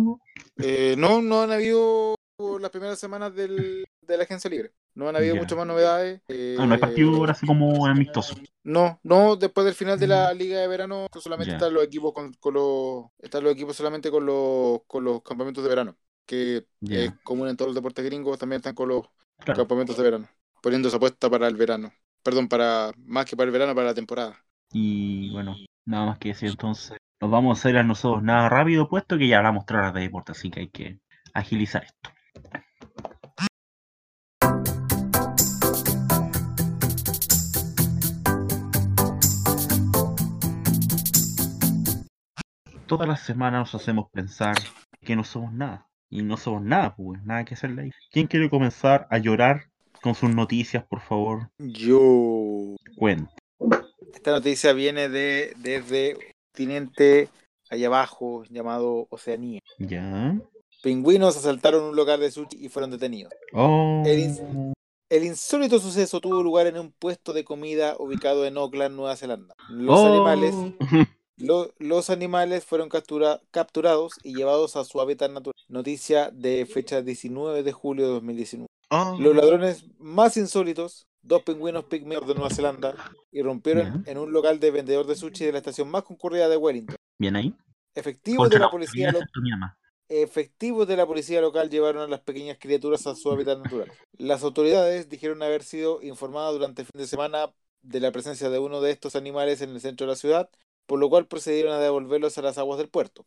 Eh, no, no han habido las primeras semanas del, de la agencia libre. No han habido Ya. muchas más novedades. Ah, no hay eh, partido ahora así como amistoso. No, no, después del final de la liga de verano solamente están los equipos con, con los están los equipos solamente con los con los campamentos de verano, que Ya. es común en todos los deportes gringos, también están con los Claro. campamentos de verano, poniéndose apuesta para el verano. Perdón, para más que para el verano, para la temporada. Y bueno, nada más que decir entonces. Nos vamos a hacer a nosotros nada rápido, puesto que ya hablamos tres horas de deporte, así que hay que agilizar esto. Todas las semanas nos hacemos pensar que no somos nada. Y no somos nada, pues, nada que hacerle ahí. ¿Quién quiere comenzar a llorar con sus noticias, por favor? Yo Cuenta. esta noticia viene de desde un continente allá abajo llamado Oceanía. ¿Ya? Pingüinos asaltaron un local de sushi y fueron detenidos. Oh. El ins- El insólito suceso tuvo lugar en un puesto de comida ubicado en Auckland, Nueva Zelanda. Los Oh. animales Lo- los animales fueron captura- capturados y llevados a su hábitat natural. Noticia de fecha 19 de julio de 2019. Oh, Los ladrones más insólitos, dos pingüinos pigmeos de Nueva Zelanda, irrumpieron en un local de vendedor de sushi de la estación más concurrida de Wellington. Bien ahí. De la policía, efectivos de la policía local llevaron a las pequeñas criaturas a su hábitat natural. Las autoridades dijeron haber sido informadas durante el fin de semana de la presencia de uno de estos animales en el centro de la ciudad, por lo cual procedieron a devolverlos a las aguas del puerto.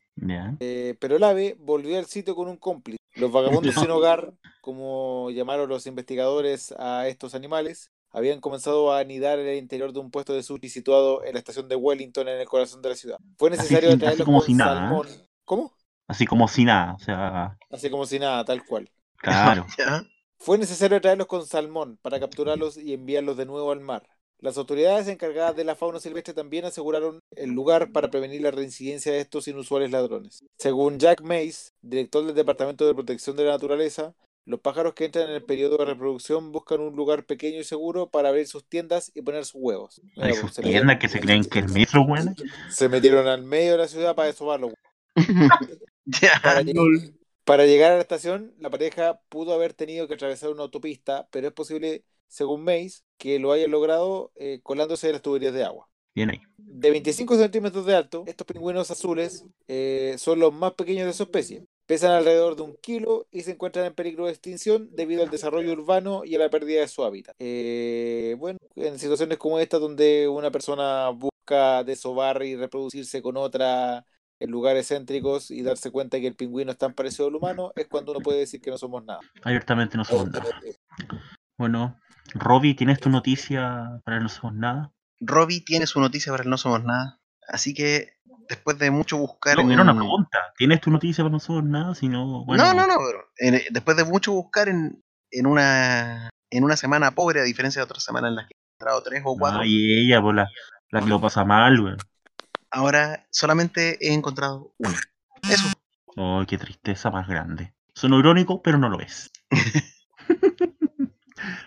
Eh, pero el ave volvió al sitio con un cómplice. Los vagabundos sin hogar, como llamaron los investigadores a estos animales, habían comenzado a anidar en el interior de un puesto de sushi situado en la estación de Wellington en el corazón de la ciudad. Fue Así necesario así atraerlos como con si nada. salmón. ¿Cómo? Así como si nada. O sea, Así como si nada, tal cual. claro. Fue necesario atraerlos con salmón para capturarlos y enviarlos de nuevo al mar. Las autoridades encargadas de la fauna silvestre también aseguraron el lugar para prevenir la reincidencia de estos inusuales ladrones. Según Jack Mays, director del Departamento de Protección de la Naturaleza, los pájaros que entran en el periodo de reproducción buscan un lugar pequeño y seguro para abrir sus tiendas y poner sus huevos. Hay sus se, tiendas que se creen que el metro, bueno. se metieron al medio de la ciudad para. Para, lleg- para llegar a la estación, la pareja pudo haber tenido que atravesar una autopista, pero es posible, según Mays, que lo hayan logrado eh, colándose de las tuberías de agua. Bien ahí. De 25 centímetros de alto, estos pingüinos azules eh, son los más pequeños de su especie. Pesan alrededor de un kilo y se encuentran en peligro de extinción debido al desarrollo urbano y a la pérdida de su hábitat. Eh, bueno, en situaciones como esta donde una persona busca desovar y reproducirse con otra en lugares céntricos y darse cuenta que el pingüino es tan parecido al humano, es cuando uno puede decir que no somos nada. Abiertamente no somos nada. Bueno, Robbie, ¿tienes tu noticia para No Somos Nada? Robbie tiene su noticia para el No Somos Nada. Así que después de mucho buscar No, en era una un- pregunta. ¿Tienes tu noticia para No Somos Nada? Si no, bueno. No, no, no, pero después de mucho buscar en, en una en una semana pobre, a diferencia de otras semanas en las que he encontrado tres o cuatro, Ay, ella, pues la, la que lo pasa mal, güey. ahora solamente he encontrado una. Eso. Oh, qué tristeza más grande. Suena irónico, pero no lo es.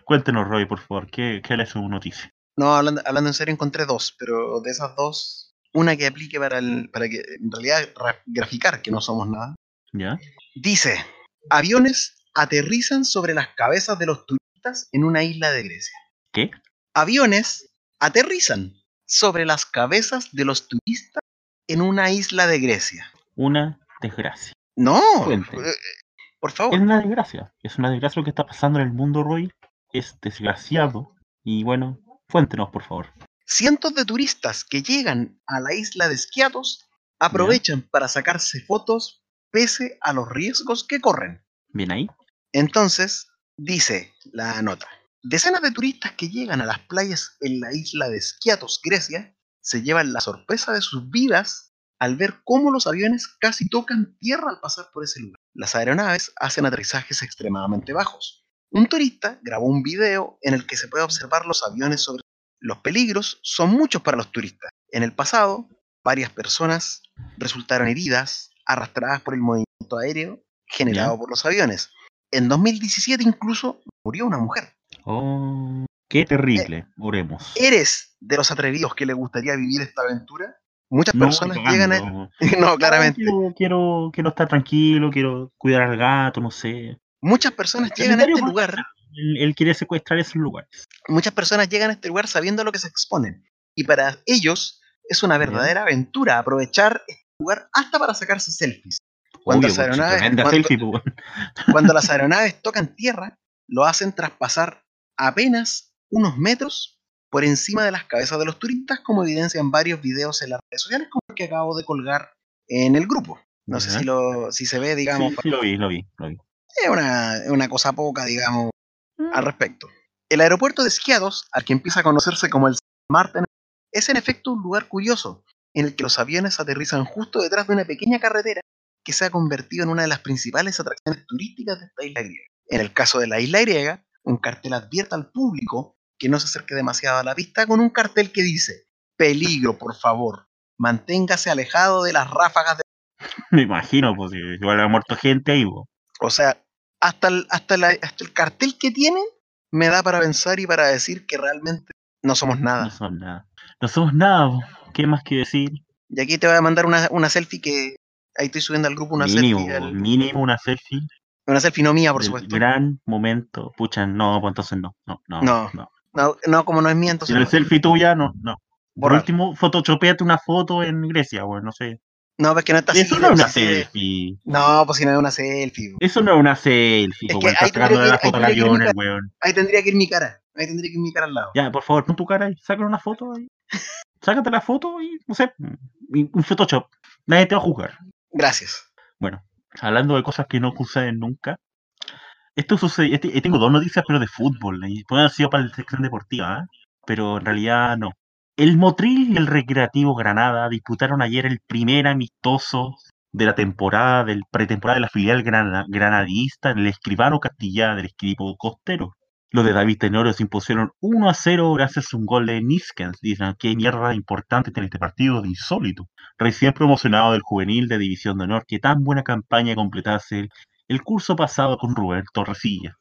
Cuéntenos, Roy, por favor, ¿qué, qué es su noticia? No, hablando, hablando en serio, encontré dos, pero de esas dos, una que aplique para el, para que en realidad ra- graficar que no somos nada. ¿Ya? Dice, aviones aterrizan sobre las cabezas de los turistas en una isla de Grecia. ¿Qué? Aviones aterrizan sobre las cabezas de los turistas en una isla de Grecia. Una desgracia. No, Cuente. eh, por Es favor. una desgracia. Es una desgracia lo que está pasando en el mundo, Roy. Es desgraciado. Y bueno, cuéntenos, por favor. Cientos de turistas que llegan a la isla de Skiathos aprovechan para sacarse fotos pese a los riesgos que corren. Bien ahí. Entonces, dice la nota, decenas de turistas que llegan a las playas en la isla de Skiathos, Grecia, se llevan la sorpresa de sus vidas al ver cómo los aviones casi tocan tierra al pasar por ese lugar. Las aeronaves hacen aterrizajes extremadamente bajos. Un turista grabó un video en el que se puede observar los aviones sobre los peligros son muchos para los turistas. En el pasado, varias personas resultaron heridas, arrastradas por el movimiento aéreo generado Ya. por los aviones. En 2017 incluso murió una mujer. Oh, qué terrible. Oremos. ¿Eres de los atrevidos que le gustaría vivir esta aventura? Muchas No, personas llegan a... no, claramente. Quiero, quiero, quiero estar tranquilo, quiero cuidar al gato, no sé. Muchas personas llegan a este lugar, Él, él quiere secuestrar esos lugares. muchas personas llegan a este lugar sabiendo lo que se exponen. Y para ellos es una verdadera aventura aprovechar este lugar hasta para sacarse selfies. Cuando, Obvio, las, pues, aeronaves, tremenda cuando- selfie, pues, cuando las aeronaves tocan tierra, lo hacen tras pasar apenas unos metros por encima de las cabezas de los turistas, como evidencian varios videos en las redes sociales, como el que acabo de colgar en el grupo. No sé si, lo, si se ve, digamos, sí, lo vi, lo vi, lo vi. Es una, una cosa poca, digamos, al respecto. El aeropuerto de Esquiados, al que empieza a conocerse como el Marten, es en efecto un lugar curioso, en el que los aviones aterrizan justo detrás de una pequeña carretera que se ha convertido en una de las principales atracciones turísticas de esta isla griega. En el caso de la isla griega, un cartel advierte al público que no se acerque demasiado a la pista con un cartel que dice, peligro, por favor, manténgase alejado de las ráfagas de... Me imagino, pues si igual ha muerto gente ahí. O sea, hasta el, hasta, la- hasta el cartel que tienen me da para pensar y para decir que realmente no somos No nada. somos nada. No somos nada. ¿qué más que decir? Y aquí te voy a mandar una, una selfie que... Ahí estoy subiendo al grupo una mínimo, selfie. al- mínimo una selfie. una selfie no mía, por supuesto. Gran momento. Pucha, no, pues entonces no. No, no. No, no. No, no, como no es mía, Si entonces... no no. selfie tuya, no, no. Por último, photoshopeate una foto en Grecia, güey, no sé. No, pues que no está así. Eso no es una selfie. No, pues si no es una selfie. po. Eso no es una selfie, Es que ahí tendría que- la foto tendría ir mi el ca- weón. Ahí tendría que ir mi cara. Ahí tendría que ir mi cara al lado. Ya, por favor, pon tu cara ahí, sácale una foto ahí. Sácate la foto y, no sé, y un Photoshop. Nadie te va a juzgar. Gracias. Bueno, hablando de cosas que no suceden nunca. Esto sucede, este- tengo dos noticias, pero de fútbol. Y pueden haber sido para la sección deportiva, ¿eh? pero en realidad no. El Motril y el Recreativo Granada disputaron ayer el primer amistoso de la temporada, del pretemporada de la filial grana- granadista en el escribano Castilla del equipo costero. Los de David Tenorio se impusieron 1 a 0 gracias a un gol de Niskens. Dicen, qué mierda importante tiene este partido de insólito. Recién promocionado del juvenil de División de Honor, que tan buena campaña completase el, el curso pasado con Rubén Torresilla.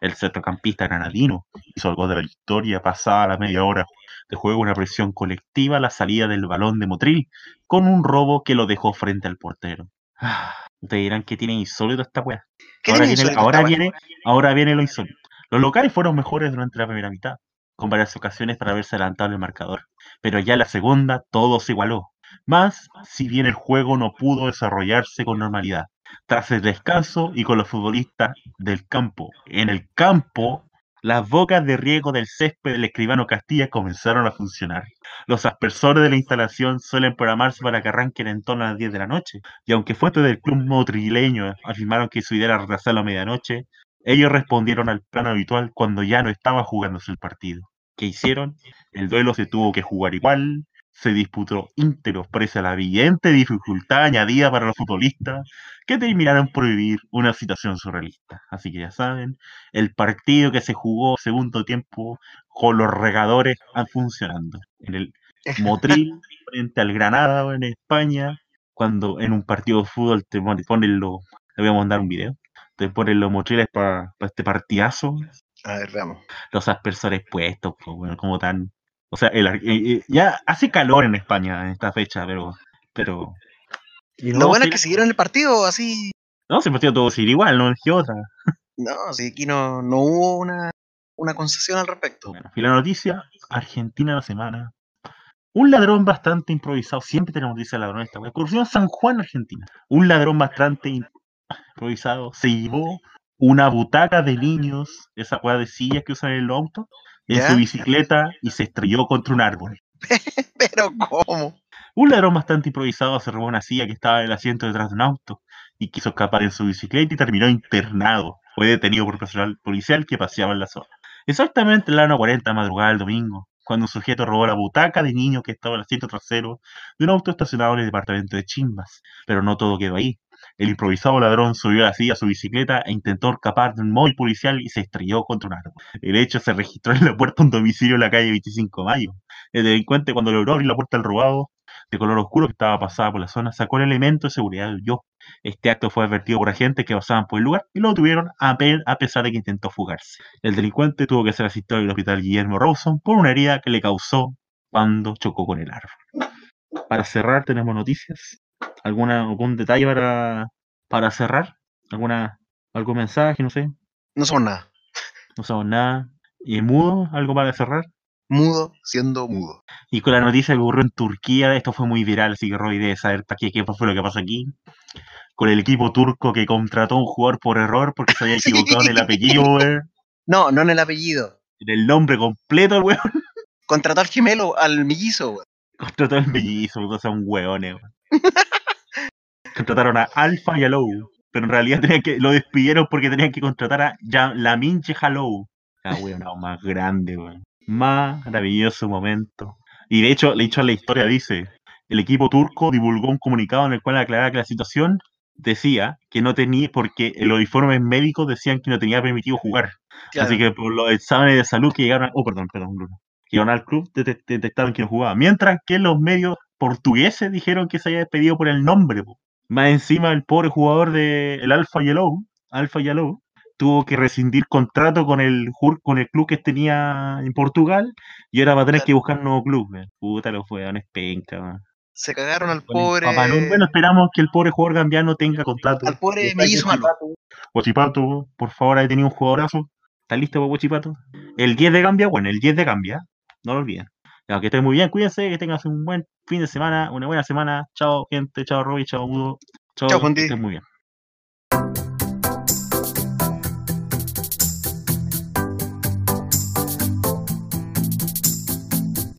El centrocampista granadino hizo el gol de la victoria pasada la media hora de juego, una presión colectiva la salida del balón de Motril, con un robo que lo dejó frente al portero. Ah, Ustedes dirán que tiene insólito esta weá. ¿Qué Ahora, viene, ahora, esta viene, ahora viene lo insólito. Los locales fueron mejores durante la primera mitad, con varias ocasiones para haberse adelantado el marcador. Pero ya en la segunda todo se igualó. Más si bien el juego no pudo desarrollarse con normalidad. Tras el descanso y con los futbolistas del campo en el campo, las bocas de riego del césped del escribano Castilla comenzaron a funcionar. Los aspersores de la instalación suelen programarse para que arranquen en torno a las 10 de la noche, y aunque fuentes del club motrileño afirmaron que su idea era retrasarlo a medianoche, ellos respondieron al plan habitual cuando ya no estaba jugándose el partido. ¿Qué hicieron? El duelo se tuvo que jugar igual, se disputó íntegro pese a la evidente dificultad añadida para los futbolistas que terminaron por vivir una situación surrealista. Así que ya saben, el partido que se jugó segundo tiempo con los regadores han funcionando. En el Motril frente al Granada en España, cuando en un partido de fútbol te pon- ponen los, le voy a mandar un video, te ponen los motriles para este partidazo, A ver, veamos. los aspersores puestos, pues, bueno, como tan, o sea, el eh, eh, ya hace calor en España en esta fecha, pero, pero y Lo no, bueno es que siguieron el partido así. no, se partido todo seguir igual, no es otra. No, si aquí no, no hubo una, una concesión al respecto. Bueno, y la noticia, Argentina la semana. Un ladrón bastante improvisado, siempre tenemos noticias de ladrón esta. Ocurrió en San Juan, Argentina. Un ladrón bastante improvisado se llevó una butaca de niños, esa weá de sillas que usan en los autos, en ¿Ya? su bicicleta y se estrelló contra un árbol. Pero ¿cómo? Un ladrón bastante improvisado se robó una silla que estaba en el asiento detrás de un auto y quiso escapar en su bicicleta y terminó internado. Fue detenido por personal policial que paseaba en la zona. Exactamente en la 1.40 madrugada del domingo, cuando un sujeto robó la butaca de niño que estaba en el asiento trasero de un auto estacionado en el departamento de Chimbas. Pero no todo quedó ahí. El improvisado ladrón subió así a su bicicleta e intentó escapar de un móvil policial y se estrelló contra un árbol. El hecho se registró en la puerta de un domicilio en la calle 25 de Mayo. El delincuente, cuando logró abrir la puerta del robado, de color oscuro que estaba pasada por la zona, sacó el elemento de seguridad y huyó. Este acto fue advertido por agentes que pasaban por el lugar y lo detuvieron a, a pesar de que intentó fugarse. El delincuente tuvo que ser asistido al hospital Guillermo Rawson por una herida que le causó cuando chocó con el árbol. Para cerrar, tenemos noticias. ¿Alguna, ¿Algún detalle para, para cerrar? ¿Alguna ¿Algún mensaje? No sé. No somos nada. No sabemos nada. ¿Y mudo? ¿Algo para cerrar? Mudo siendo mudo. Y con la noticia que ocurrió en Turquía, esto fue muy viral, así que Roy debe saber para qué, qué fue lo que pasó aquí. Con el equipo turco que contrató a un jugador por error porque se había equivocado en el apellido, weón. No, no en el apellido. En el nombre completo, weón. Contrató al gemelo, al mellizo, weón. Contrató al mellizo, sea, un weones, weón. Contrataron a Alpha y a Low. Pero en realidad tenían que, lo despidieron porque tenían que contratar a Ya- Lamin Hallow. La weón, no, más grande, weón. Maravilloso momento. Y de hecho, de hecho, la historia dice: el equipo turco divulgó un comunicado en el cual aclaraba que la situación decía que no tenía, porque los informes médicos decían que no tenía permitido jugar. Así que por los exámenes de salud que llegaron, a- oh, perdón, perdón, Bruno, que llegaron al club dete- detectaron que no jugaba. Mientras que los medios portugueses dijeron que se había despedido por el nombre. po. Más encima el pobre jugador de el Alfa Yellow, Alfa Yellow, tuvo que rescindir contrato con el con el club que tenía en Portugal y ahora va a tener Claro. que buscar un nuevo club. man. Puta, los jugadores penca, man. Se cagaron al Con pobre. Papá. Bueno, esperamos que el pobre jugador gambiano tenga contrato. Al pobre Está mellizo malo. Por favor, ahí tenía un jugadorazo. ¿Está listo para Guachipato? El 10 de Gambia, bueno, el 10 de Gambia, no lo olviden. Ya, que estén muy bien, cuídense, que tengan un buen fin de semana, una buena semana. Chao, gente, chao, Robbie, chao, Udo. Chao, Chao, que estén muy bien.